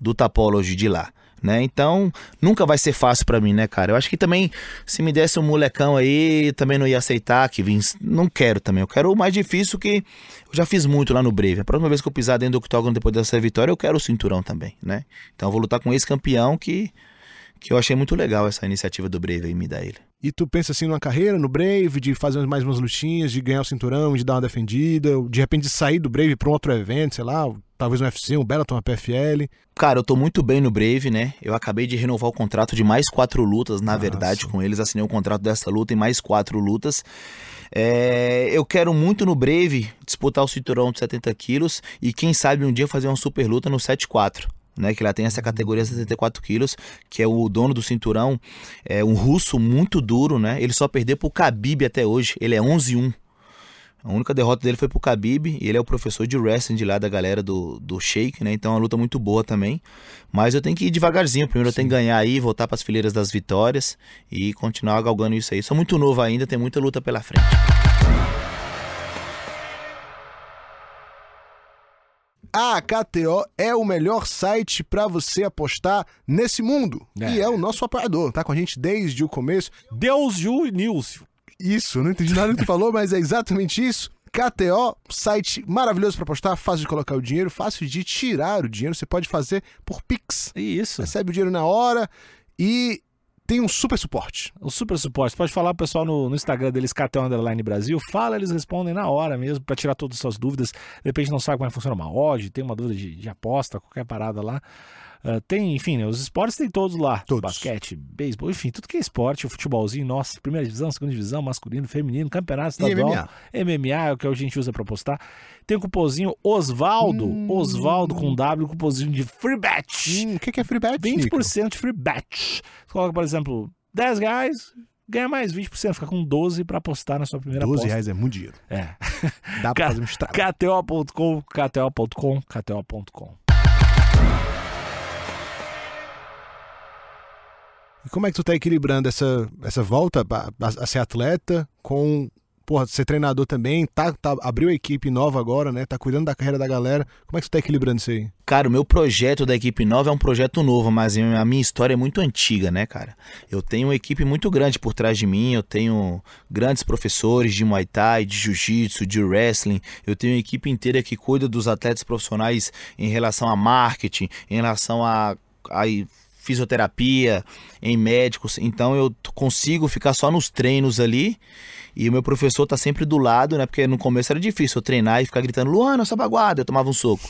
S3: do Tapology de lá. Né? Então, nunca vai ser fácil pra mim, né, cara? Eu acho que também, se me desse um molecão aí, também não ia aceitar que vim. Não quero também. Eu quero o mais difícil que eu já fiz muito lá no Brave. A próxima vez que eu pisar dentro do octógono depois dessa vitória, eu quero o cinturão também, né? Então, eu vou lutar com esse campeão que, que eu achei muito legal essa iniciativa do Brave aí, me dar ele.
S2: E tu pensa assim numa carreira no Brave, de fazer mais umas lutinhas, de ganhar o cinturão, de dar uma defendida, de repente sair do Brave pra um outro evento, sei lá, talvez um UFC, um Bellator, uma PFL.
S3: Cara, eu tô muito bem no Brave, né? Eu acabei de renovar o contrato de mais quatro lutas, na
S2: Massa.
S3: verdade, com eles. Assinei o contrato dessa luta e mais quatro lutas. É, eu quero muito no Brave disputar o cinturão de 70 quilos e quem sabe um dia fazer uma super luta no 7-4. Né, que lá tem essa categoria 74 quilos, que é o dono do cinturão, é um russo muito duro, né? Ele só perdeu pro Khabib até hoje, ele é 11-1. A única derrota dele foi pro Khabib, e ele é o professor de wrestling de lá da galera do, do Shake, né? Então é uma luta muito boa também. Mas eu tenho que ir devagarzinho. Primeiro eu tenho que ganhar aí, voltar pras fileiras das vitórias e continuar galgando isso aí. Sou muito novo ainda, tem muita luta pela frente.
S2: A KTO é o melhor site pra você apostar nesse mundo.
S1: É.
S2: E é o nosso apoiador, tá com a gente desde o começo.
S1: Deus Ju Nilson.
S2: Isso, eu não entendi nada do que tu falou, mas é exatamente isso. KTO, site maravilhoso pra apostar, fácil de colocar o dinheiro, fácil de tirar o dinheiro. Você pode fazer por Pix.
S1: Isso.
S2: Recebe o dinheiro na hora e tem um super suporte.
S1: O super suporte. Você pode falar pro pessoal no, no Instagram deles, KT Underline Brasil. Fala, eles respondem na hora mesmo, pra tirar todas as suas dúvidas. De repente não sabe como é que funciona uma odd, tem uma dúvida de, de aposta, qualquer parada lá. Ah, tem, enfim, né, os esportes tem todos lá.
S2: Todos.
S1: Basquete, beisebol, enfim, tudo que é esporte, o futebolzinho, nossa, primeira divisão, segunda divisão, masculino, feminino, campeonato
S2: E
S1: estadual.
S2: MMA.
S1: MMA é o que a gente usa pra postar. Tem o cupomzinho Osvaldo,
S2: Hum.
S1: Osvaldo com W, cupomzinho de free bet.
S2: Hum, o que é free bet, Nico?
S1: 20% de free bet. Você coloca, por exemplo, 10 reais, ganha mais 20%, fica com 12 pra apostar na sua primeira
S2: 12
S1: aposta.
S2: reais é muito dinheiro.
S1: É.
S2: Dá pra
S1: Ca-
S2: fazer um estrago.
S1: KTO.com, KTO.com, KTO.com.
S2: E como é que tu tá equilibrando essa, essa volta a, a- ser atleta com, porra, ser treinador também? Tá, tá, abriu a equipe nova agora, né? Tá cuidando da carreira da galera. Como é que tu tá equilibrando isso aí?
S3: Cara, o meu projeto da equipe nova é um projeto novo, mas a minha história é muito antiga, né, cara? Eu tenho uma equipe muito grande por trás de mim, eu tenho grandes professores de Muay Thai, de Jiu-Jitsu, de Wrestling, eu tenho uma equipe inteira que cuida dos atletas profissionais em relação a marketing, em relação a, a fisioterapia, em médicos, então eu consigo ficar só nos treinos ali e o meu professor tá sempre do lado, né? Porque no começo era difícil eu treinar e ficar gritando, Luana, essa baguada, eu tomava um soco.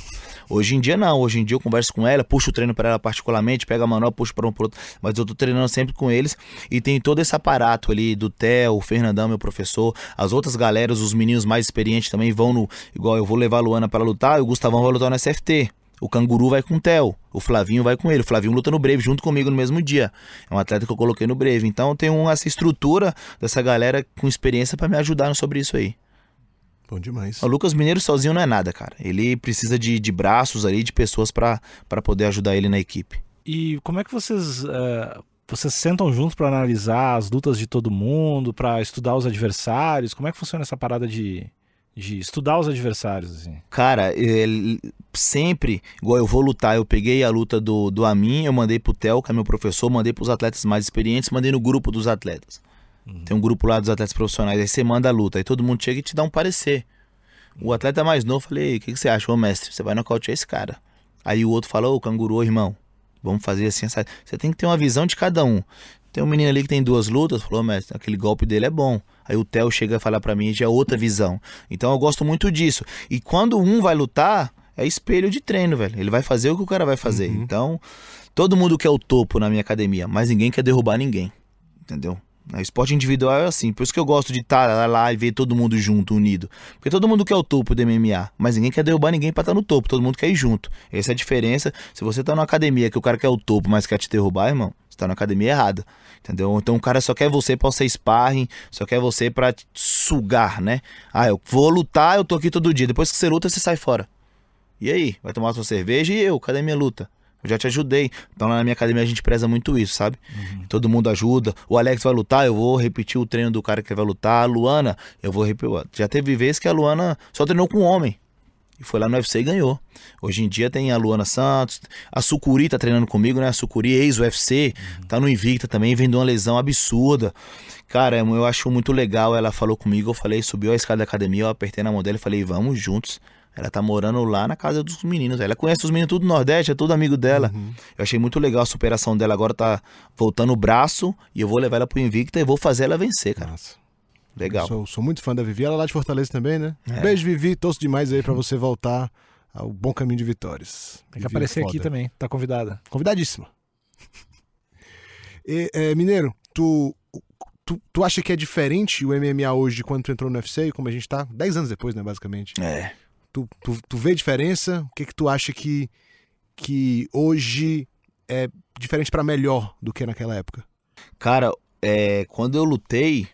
S3: Hoje em dia não, hoje em dia eu converso com ela, puxo o treino para ela particularmente, pego a manual, puxo para um pro outro, mas eu tô treinando sempre com eles e tem todo esse aparato ali do Theo, o Fernandão, meu professor, as outras galeras, os meninos mais experientes também vão no, igual eu vou levar a Luana para lutar, e o Gustavão vai lutar no SFT. O Canguru vai com o Theo, o Flavinho vai com ele. O Flavinho luta no Breve junto comigo no mesmo dia. É um atleta que eu coloquei no Breve. Então eu tenho essa estrutura dessa galera com experiência para me ajudar sobre isso aí.
S2: Bom demais.
S3: O Lucas Mineiro sozinho não é nada, cara. Ele precisa de, de braços ali, de pessoas para poder ajudar ele na equipe.
S1: E como é que vocês eh, vocês sentam juntos pra analisar as lutas de todo mundo, pra estudar os adversários? Como é que funciona essa parada de, de estudar os adversários assim?
S3: Cara, ele- sempre, igual eu vou lutar, eu peguei a luta do, do Amin, eu mandei pro Theo, que é meu professor, mandei pros atletas mais experientes, mandei no grupo dos atletas. Tem um grupo lá dos atletas profissionais, aí você manda a luta, aí todo mundo chega e te dá um parecer. O atleta mais novo, falei, o que, que você acha, ô mestre? Você vai nocautear esse cara. Aí o outro falou, ô canguru, irmão, vamos fazer assim, essa... você tem que ter uma visão de cada um. Tem um menino ali que tem duas lutas, falou, mestre, aquele golpe dele é bom. Aí o Theo chega a falar pra mim, já é outra visão. Então eu gosto muito disso. E quando um vai lutar, é espelho de treino, velho. Ele vai fazer o que o cara vai fazer. Então, todo mundo quer o topo na minha academia, mas ninguém quer derrubar ninguém. Entendeu? O esporte individual é assim. Por isso que eu gosto de estar lá e ver todo mundo junto, unido. Porque todo mundo quer o topo do MMA, mas ninguém quer derrubar ninguém pra estar no topo. Todo mundo quer ir junto. Essa é a diferença. Se você tá numa academia que o cara quer o topo, mas quer te derrubar, irmão, você tá na academia errada. Entendeu? Então o cara só quer você pra ser sparring, só quer você pra sugar, né? Ah, eu vou lutar, eu tô aqui todo dia. Depois que você luta, você sai fora. E aí? Vai tomar sua cerveja e eu? Cadê minha luta? Eu já te ajudei. Então lá na minha academia a gente preza muito isso, sabe? Todo mundo ajuda. O Alex vai lutar, eu vou repetir o treino do cara que vai lutar. A Luana, eu vou repetir. Já teve vezes que a Luana só treinou com um homem. E foi lá no UFC e ganhou. Hoje em dia tem a Luana Santos, a Sucuri tá treinando comigo, né? A Sucuri, ex-UFC, tá no Invicta também, vem de uma lesão absurda. Cara, eu acho muito legal. Ela falou comigo, eu falei, subiu a escada da academia, eu apertei na mão dela e falei, vamos juntos. Ela tá morando lá na casa dos meninos. Ela conhece os meninos tudo do Nordeste, é tudo amigo dela. Eu achei muito legal a superação dela. Agora tá voltando o braço e eu vou levar ela pro Invicta e vou fazer ela vencer, cara.
S2: Nossa.
S3: Legal.
S2: Sou, sou muito fã da Vivi. Ela é lá de Fortaleza também, né?
S3: É.
S2: Beijo, Vivi. Torço demais aí pra você voltar ao bom caminho de vitórias.
S1: Tem que
S2: Vivi é
S1: aparecer aqui também, tá convidada.
S2: Convidadíssima. E, é, Mineiro, tu, tu, tu acha que é diferente o MMA hoje de quando tu entrou no UFC e como a gente tá? Dez anos depois, né, basicamente.
S3: É.
S2: Tu, tu, tu vê diferença? O que que tu acha que, que hoje é diferente pra melhor do que naquela época?
S3: Cara, é, quando eu lutei, lu-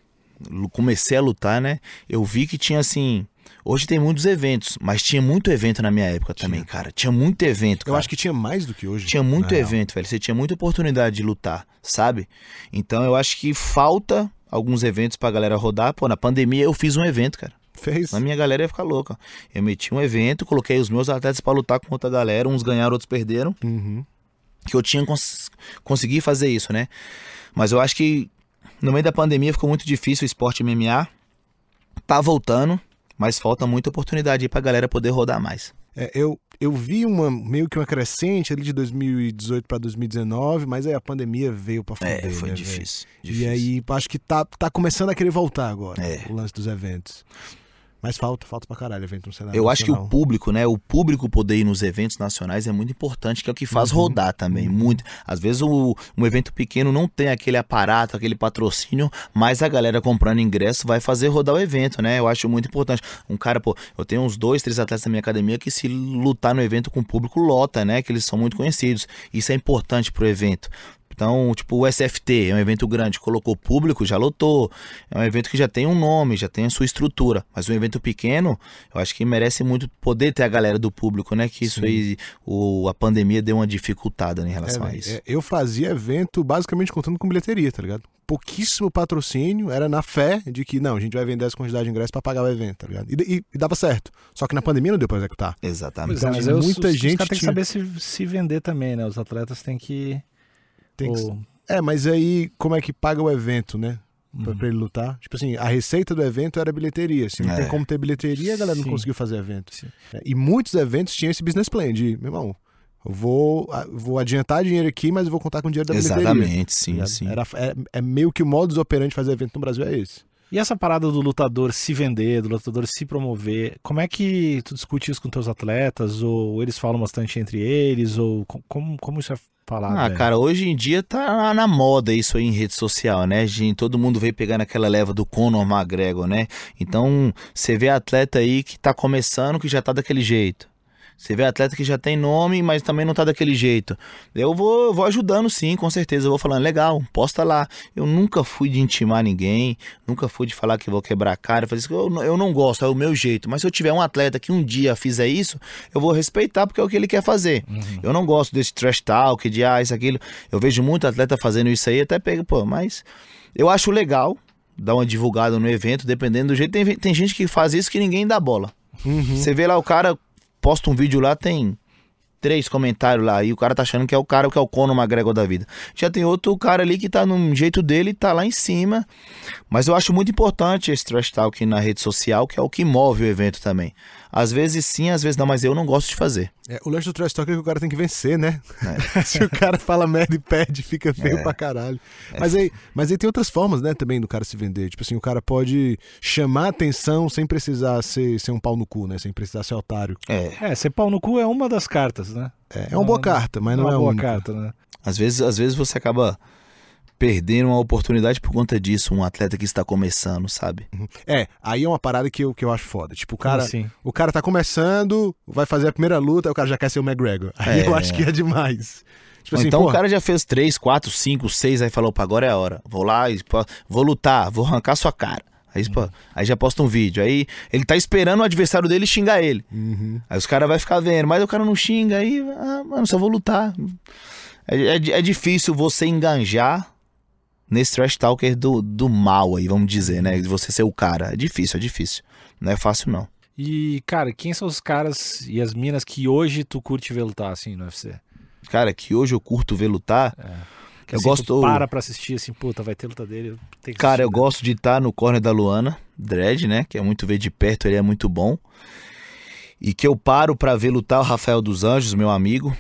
S3: comecei a lutar, né? Eu vi que tinha assim. Hoje tem muitos eventos, mas tinha muito evento na minha época também, cara. Tinha muito evento.
S2: Eu
S3: cara.
S2: acho que tinha mais do que hoje.
S3: Tinha muito
S2: na real.
S3: evento, velho. Você tinha muita oportunidade de lutar, sabe? Então eu acho que falta alguns eventos pra galera rodar. Pô, na pandemia eu fiz um evento, cara.
S2: Fez?
S3: Na minha galera ia ficar louca. Eu meti um evento, coloquei os meus atletas pra lutar com outra galera. Uns ganharam, outros perderam.
S2: Uhum.
S3: Que eu tinha cons consegui fazer isso, né? Mas eu acho que no meio da pandemia ficou muito difícil o esporte MMA. Tá voltando, mas falta muita oportunidade aí pra galera poder rodar mais.
S2: É, eu, eu vi uma, meio que uma crescente ali de 2018 pra 2019, mas aí a pandemia veio pra fuder,
S3: É, foi
S2: né,
S3: difícil, difícil.
S2: E aí acho que tá, tá começando a querer voltar agora,
S3: É.
S2: o lance dos eventos. Mas falta, falta pra caralho evento no cenário
S3: Eu acho que o
S2: nacional.
S3: público, né? O público poder ir nos eventos nacionais é muito importante, que é o que faz rodar também. Muito. Às vezes o, um evento pequeno não tem aquele aparato, aquele patrocínio, mas a galera comprando ingresso vai fazer rodar o evento, né? Eu acho muito importante. Um cara, pô, eu tenho uns dois, três atletas na minha academia que se lutar no evento com o público lota, né? Que eles são muito conhecidos. Isso é importante pro evento. Então, tipo, o SFT é um evento grande, colocou público, já lotou. É um evento que já tem um nome, já tem a sua estrutura. Mas um evento pequeno, eu acho que merece muito poder ter a galera do público, né? Que isso
S2: Sim.
S3: aí, o, a pandemia deu uma dificultada em relação
S2: É,
S3: a isso.
S2: é, eu fazia evento basicamente contando com bilheteria, tá ligado? Pouquíssimo patrocínio, era na fé de que, não, a gente vai vender essa quantidade de ingressos pra pagar o evento, tá ligado? E, e- e dava certo. Só que na pandemia não deu pra executar.
S3: Exatamente.
S1: É,
S2: Então,
S1: mas eu,
S2: muita
S1: os,
S2: gente
S1: os caras têm que
S2: tinha-
S1: saber se, se vender também, né? Os atletas têm que.
S2: Tem que- É, mas aí como é que paga o evento, né? Pra,
S1: Uhum.
S2: pra ele lutar. Tipo assim, a receita do evento era bilheteria. Se não
S3: É.
S2: tem como ter bilheteria, a galera não
S1: Sim.
S2: conseguiu fazer evento.
S1: Sim.
S2: É, E muitos eventos tinham esse business plan de, meu irmão, vou, vou adiantar dinheiro aqui, mas eu vou contar com o dinheiro da bilheteria.
S3: Exatamente, sim,
S2: Ligado?
S3: sim.
S2: Era, é, é meio que o modus operandi de fazer evento no Brasil é esse.
S1: E essa parada do lutador se vender, do lutador se promover, como é que tu discute isso com teus atletas? Ou eles falam bastante entre eles? Ou co- como, como isso é falado?
S3: Ah,
S1: velho?
S3: cara, hoje em dia tá na moda isso aí em rede social, né? Gente, todo mundo veio pegar naquela leva do Conor McGregor, né? Então, você vê atleta aí que tá começando que já tá daquele jeito. Você vê atleta que já tem nome, mas também não tá daquele jeito. Eu vou, vou ajudando sim, com certeza. Eu vou falando, legal, posta lá. Eu nunca fui de intimar ninguém, nunca fui de falar que vou quebrar a cara. Fazer isso, eu, eu não gosto, é o meu jeito. Mas se eu tiver um atleta que um dia fizer isso, eu vou respeitar porque é o que ele quer fazer. Eu não gosto desse trash talk, de ah, isso, aquilo. Eu vejo muito atleta fazendo isso aí, até pega, pô, mas eu acho legal dar uma divulgada no evento, dependendo do jeito. Tem, tem gente que faz isso que ninguém dá bola. Você vê lá o cara, posta um vídeo lá, tem três comentários lá e o cara tá achando que é o cara que é o Conor McGregor da vida. Já tem outro cara ali que tá num jeito dele, tá lá em cima. Mas eu acho muito importante esse trash talk na rede social, que é o que move o evento também. Às vezes sim, às vezes não, mas eu não gosto de fazer.
S2: É, o lance do trash talk é que o cara tem que vencer, né? É. (laughs) Se o cara fala merda e perde, fica feio é. pra caralho. Mas, aí, mas aí tem outras formas, né, também do cara se vender. Tipo assim, o cara pode chamar atenção sem precisar ser, ser um pau no cu, né? Sem precisar ser otário.
S1: É. é, ser pau no cu é uma das cartas, né?
S2: É, é uma boa carta, mas não, não é, é uma boa única. carta, né?
S3: Às vezes, às vezes você acaba perderam uma oportunidade por conta disso, um atleta que está começando, sabe?
S2: Uhum. É, aí é uma parada que eu, que eu acho foda. Tipo, o cara, assim? o cara tá começando, vai fazer a primeira luta, aí o cara já quer ser o McGregor. Aí é. eu acho que é demais.
S3: Tipo assim, então porra. o cara já fez 3, 4, 5, 6, aí falou, pá, agora é a hora. Vou lá, vou lutar, vou arrancar sua cara. Aí, uhum. aí já posta um vídeo. Aí ele tá esperando o adversário dele xingar ele. Uhum. Aí os caras vão ficar vendo, mas o cara não xinga, aí, ah, mano, só vou lutar. É, é, é difícil você enganjar nesse trash talker do, do mal aí, vamos dizer, né? De você ser o cara. É difícil, é difícil. Não é fácil, não.
S1: E, cara, quem são os caras e as minas que hoje tu curte ver lutar, assim, no UFC?
S3: Cara, que hoje eu curto ver lutar. É.
S1: Que, eu assim, gosto. para pra assistir, assim, puta, vai ter luta dele.
S3: Cara, eu né? gosto de estar no corner da Luana, Dredd, né? Que é muito ver de perto, ele é muito bom. E que eu paro pra ver lutar o Rafael dos Anjos, meu amigo.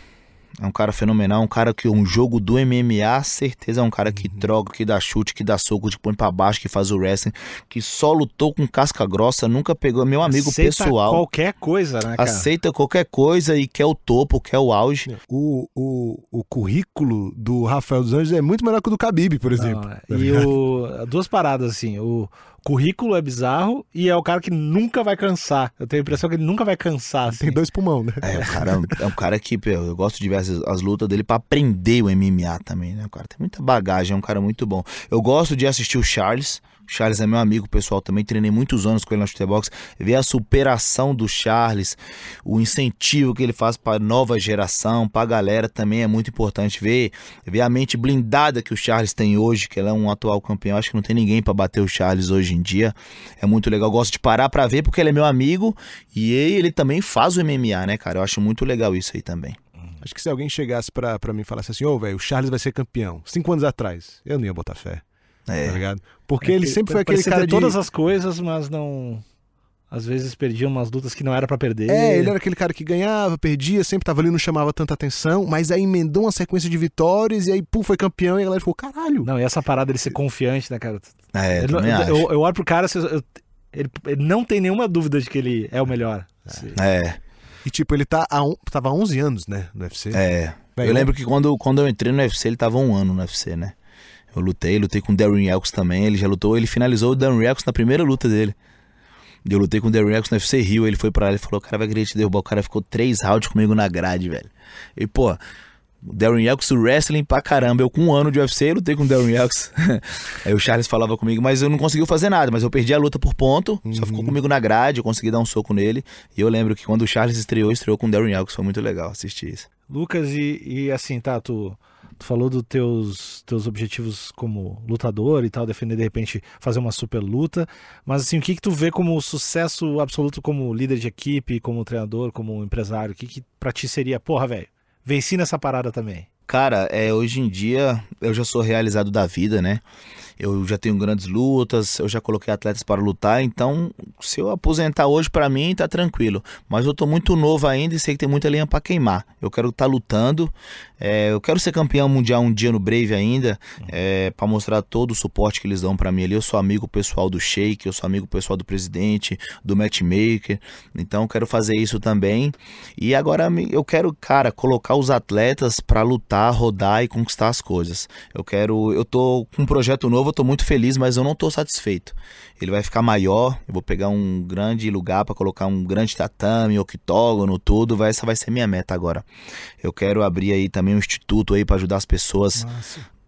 S3: É um cara fenomenal, um cara que um jogo do MMA, certeza é um cara que uhum. troca, que dá chute, que dá soco, que põe para baixo, que faz o wrestling, que só lutou com casca grossa, nunca pegou meu amigo aceita pessoal.
S1: qualquer coisa, né, cara?
S3: Aceita qualquer coisa e quer o topo, quer o auge.
S2: O, o, o currículo do Rafael dos Anjos é muito melhor que o do Khabib, por exemplo. Não,
S1: é. e o, (laughs) duas paradas assim, o currículo é bizarro e é o cara que nunca vai cansar. Eu tenho a impressão que ele nunca vai cansar. Assim.
S2: Tem dois pulmão, né?
S3: É, o cara é um cara que eu, eu gosto de ver as, as lutas dele para aprender o MMA também, né? O cara tem muita bagagem, é um cara muito bom. Eu gosto de assistir o Charles. Charles é meu amigo pessoal, também treinei muitos anos com ele na Chutebox. Ver a superação do Charles, o incentivo que ele faz para nova geração, para a galera também é muito importante ver. Ver a mente blindada que o Charles tem hoje, que ele é um atual campeão. Acho que não tem ninguém para bater o Charles hoje em dia. É muito legal. gosto de parar para ver porque ele é meu amigo e ele também faz o MMA, né, cara? Eu acho muito legal isso aí também.
S2: Acho que se alguém chegasse para mim e falasse assim, ô, oh, velho, o Charles vai ser campeão, cinco anos atrás, eu não ia botar fé. É. Tá ligado? Porque é ele sempre foi aquele cara de...
S1: todas as coisas, mas não às vezes perdia umas lutas que não era para perder.
S2: É, ele era aquele cara que ganhava, perdia, sempre tava ali, não chamava tanta atenção, mas aí emendou uma sequência de vitórias e aí, pum, foi campeão e a galera ficou, caralho.
S1: Não, e essa parada dele ser confiante, né, cara?
S3: É,
S1: eu,
S3: eu,
S1: eu, eu olho pro cara, eu, ele, ele, não tem nenhuma dúvida de que ele é o melhor.
S3: É.
S2: E tipo, ele tá há, tava há 11 anos, né, no UFC.
S3: É. eu lembro que quando, quando eu entrei no UFC, ele tava um ano no UFC, né? Eu lutei, lutei com o Darren Elks também. Ele já lutou, ele finalizou o Darren Elks na primeira luta dele. Eu lutei com o Darren Elks no UFC Rio. Ele foi pra lá e falou: o cara vai querer te derrubar. O cara ficou três rounds comigo na grade, velho. E, pô, o Darren Elks, wrestling pra caramba. Eu com um ano de UFC lutei com o Darren Elks. (laughs) Aí o Charles falava comigo, mas eu não consegui fazer nada. Mas eu perdi a luta por ponto. Uhum. Só ficou comigo na grade. Eu consegui dar um soco nele. E eu lembro que quando o Charles estreou, estreou com o Darren Elks. Foi muito legal assistir isso.
S1: Lucas, e, e assim, tá, tu Tu falou dos teus, teus objetivos como lutador e tal, defender de repente fazer uma super luta. Mas assim, o que, que tu vê como sucesso absoluto como líder de equipe, como treinador, como empresário? O que, que pra ti seria, porra, velho, venci nessa parada também?
S3: Cara, é, hoje em dia eu já sou realizado da vida, né? Eu já tenho grandes lutas, eu já coloquei atletas para lutar, então se eu aposentar hoje para mim tá tranquilo. Mas eu tô muito novo ainda e sei que tem muita linha para queimar. Eu quero estar tá lutando, é, eu quero ser campeão mundial um dia no Brave ainda, é, para mostrar todo o suporte que eles dão para mim ali. Eu sou amigo pessoal do Sheik, eu sou amigo pessoal do presidente, do matchmaker, então eu quero fazer isso também. E agora eu quero, cara, colocar os atletas para lutar, rodar e conquistar as coisas. Eu quero, eu tô com um projeto novo eu tô muito feliz, mas eu não tô satisfeito. Ele vai ficar maior, eu vou pegar um grande lugar para colocar um grande tatame, octógono, tudo, vai, essa vai ser minha meta agora. Eu quero abrir aí também um instituto aí para ajudar as pessoas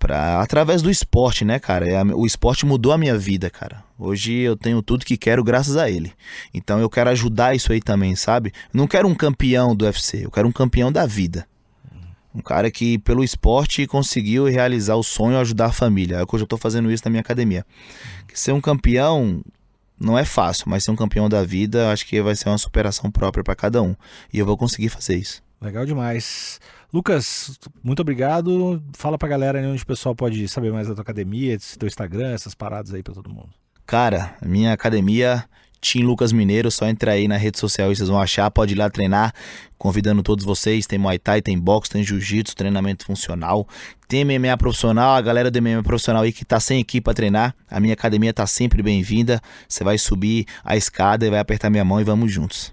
S3: para através do esporte, né, cara? É, o esporte mudou a minha vida, cara. Hoje eu tenho tudo que quero graças a ele. Então eu quero ajudar isso aí também, sabe? não quero um campeão do UFC, eu quero um campeão da vida. Um cara que, pelo esporte, conseguiu realizar o sonho ajudar a família. É que eu já estou fazendo isso na minha academia. Que ser um campeão não é fácil, mas ser um campeão da vida, acho que vai ser uma superação própria para cada um. E eu vou conseguir fazer isso.
S1: Legal demais. Lucas, muito obrigado. Fala pra galera aí onde o pessoal pode saber mais da tua academia, teu Instagram, essas paradas aí pra todo mundo.
S3: Cara, minha academia, Tim Lucas Mineiro, só entra aí na rede social e vocês vão achar, pode ir lá treinar. Convidando todos vocês, tem Muay Thai, tem boxe, tem Jiu-Jitsu, treinamento funcional, tem MMA profissional, a galera do MMA profissional aí que tá sem equipe pra treinar, a minha academia tá sempre bem-vinda. Você vai subir a escada e vai apertar minha mão e vamos juntos.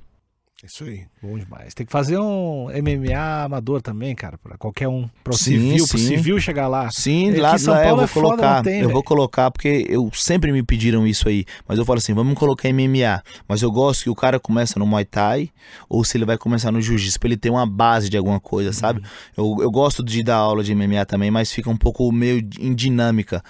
S2: Isso aí.
S1: Bom demais. Tem que fazer um MMA amador também, cara, pra qualquer um. Pro
S3: Sim,
S1: civil, pro
S3: sim.
S1: civil chegar lá.
S3: Sim,
S1: É
S3: lá,
S1: São
S3: lá eu
S1: Paulo
S3: vou
S1: é
S3: colocar.
S1: tem,
S3: eu
S1: velho.
S3: vou colocar porque eu sempre me pediram isso aí. Mas eu falo assim, vamos colocar MMA. Mas eu gosto que o cara começa no Muay Thai ou se ele vai começar no Jiu-Jitsu, pra ele ter uma base de alguma coisa, sabe? Eu, eu gosto de dar aula de MMA também, mas fica um pouco meio em dinâmica.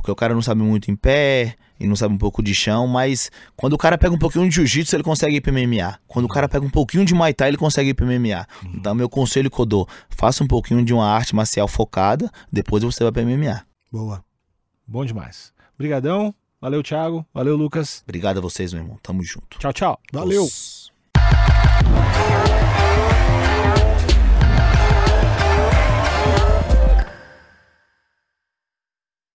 S3: Porque o cara não sabe muito em pé e não sabe um pouco de chão, mas quando o cara pega um pouquinho de jiu-jitsu, ele consegue ir pro MMA. Quando o cara pega um pouquinho de Muay Thai, ele consegue ir pro MMA. Então, meu conselho que eu dou, faça um pouquinho de uma arte marcial focada, depois você vai pro MMA.
S2: Boa.
S1: Bom demais. Obrigadão. Valeu, Thiago. Valeu, Lucas.
S3: Obrigado a vocês, meu irmão. Tamo junto.
S1: Tchau, tchau.
S2: Valeu.
S3: Os-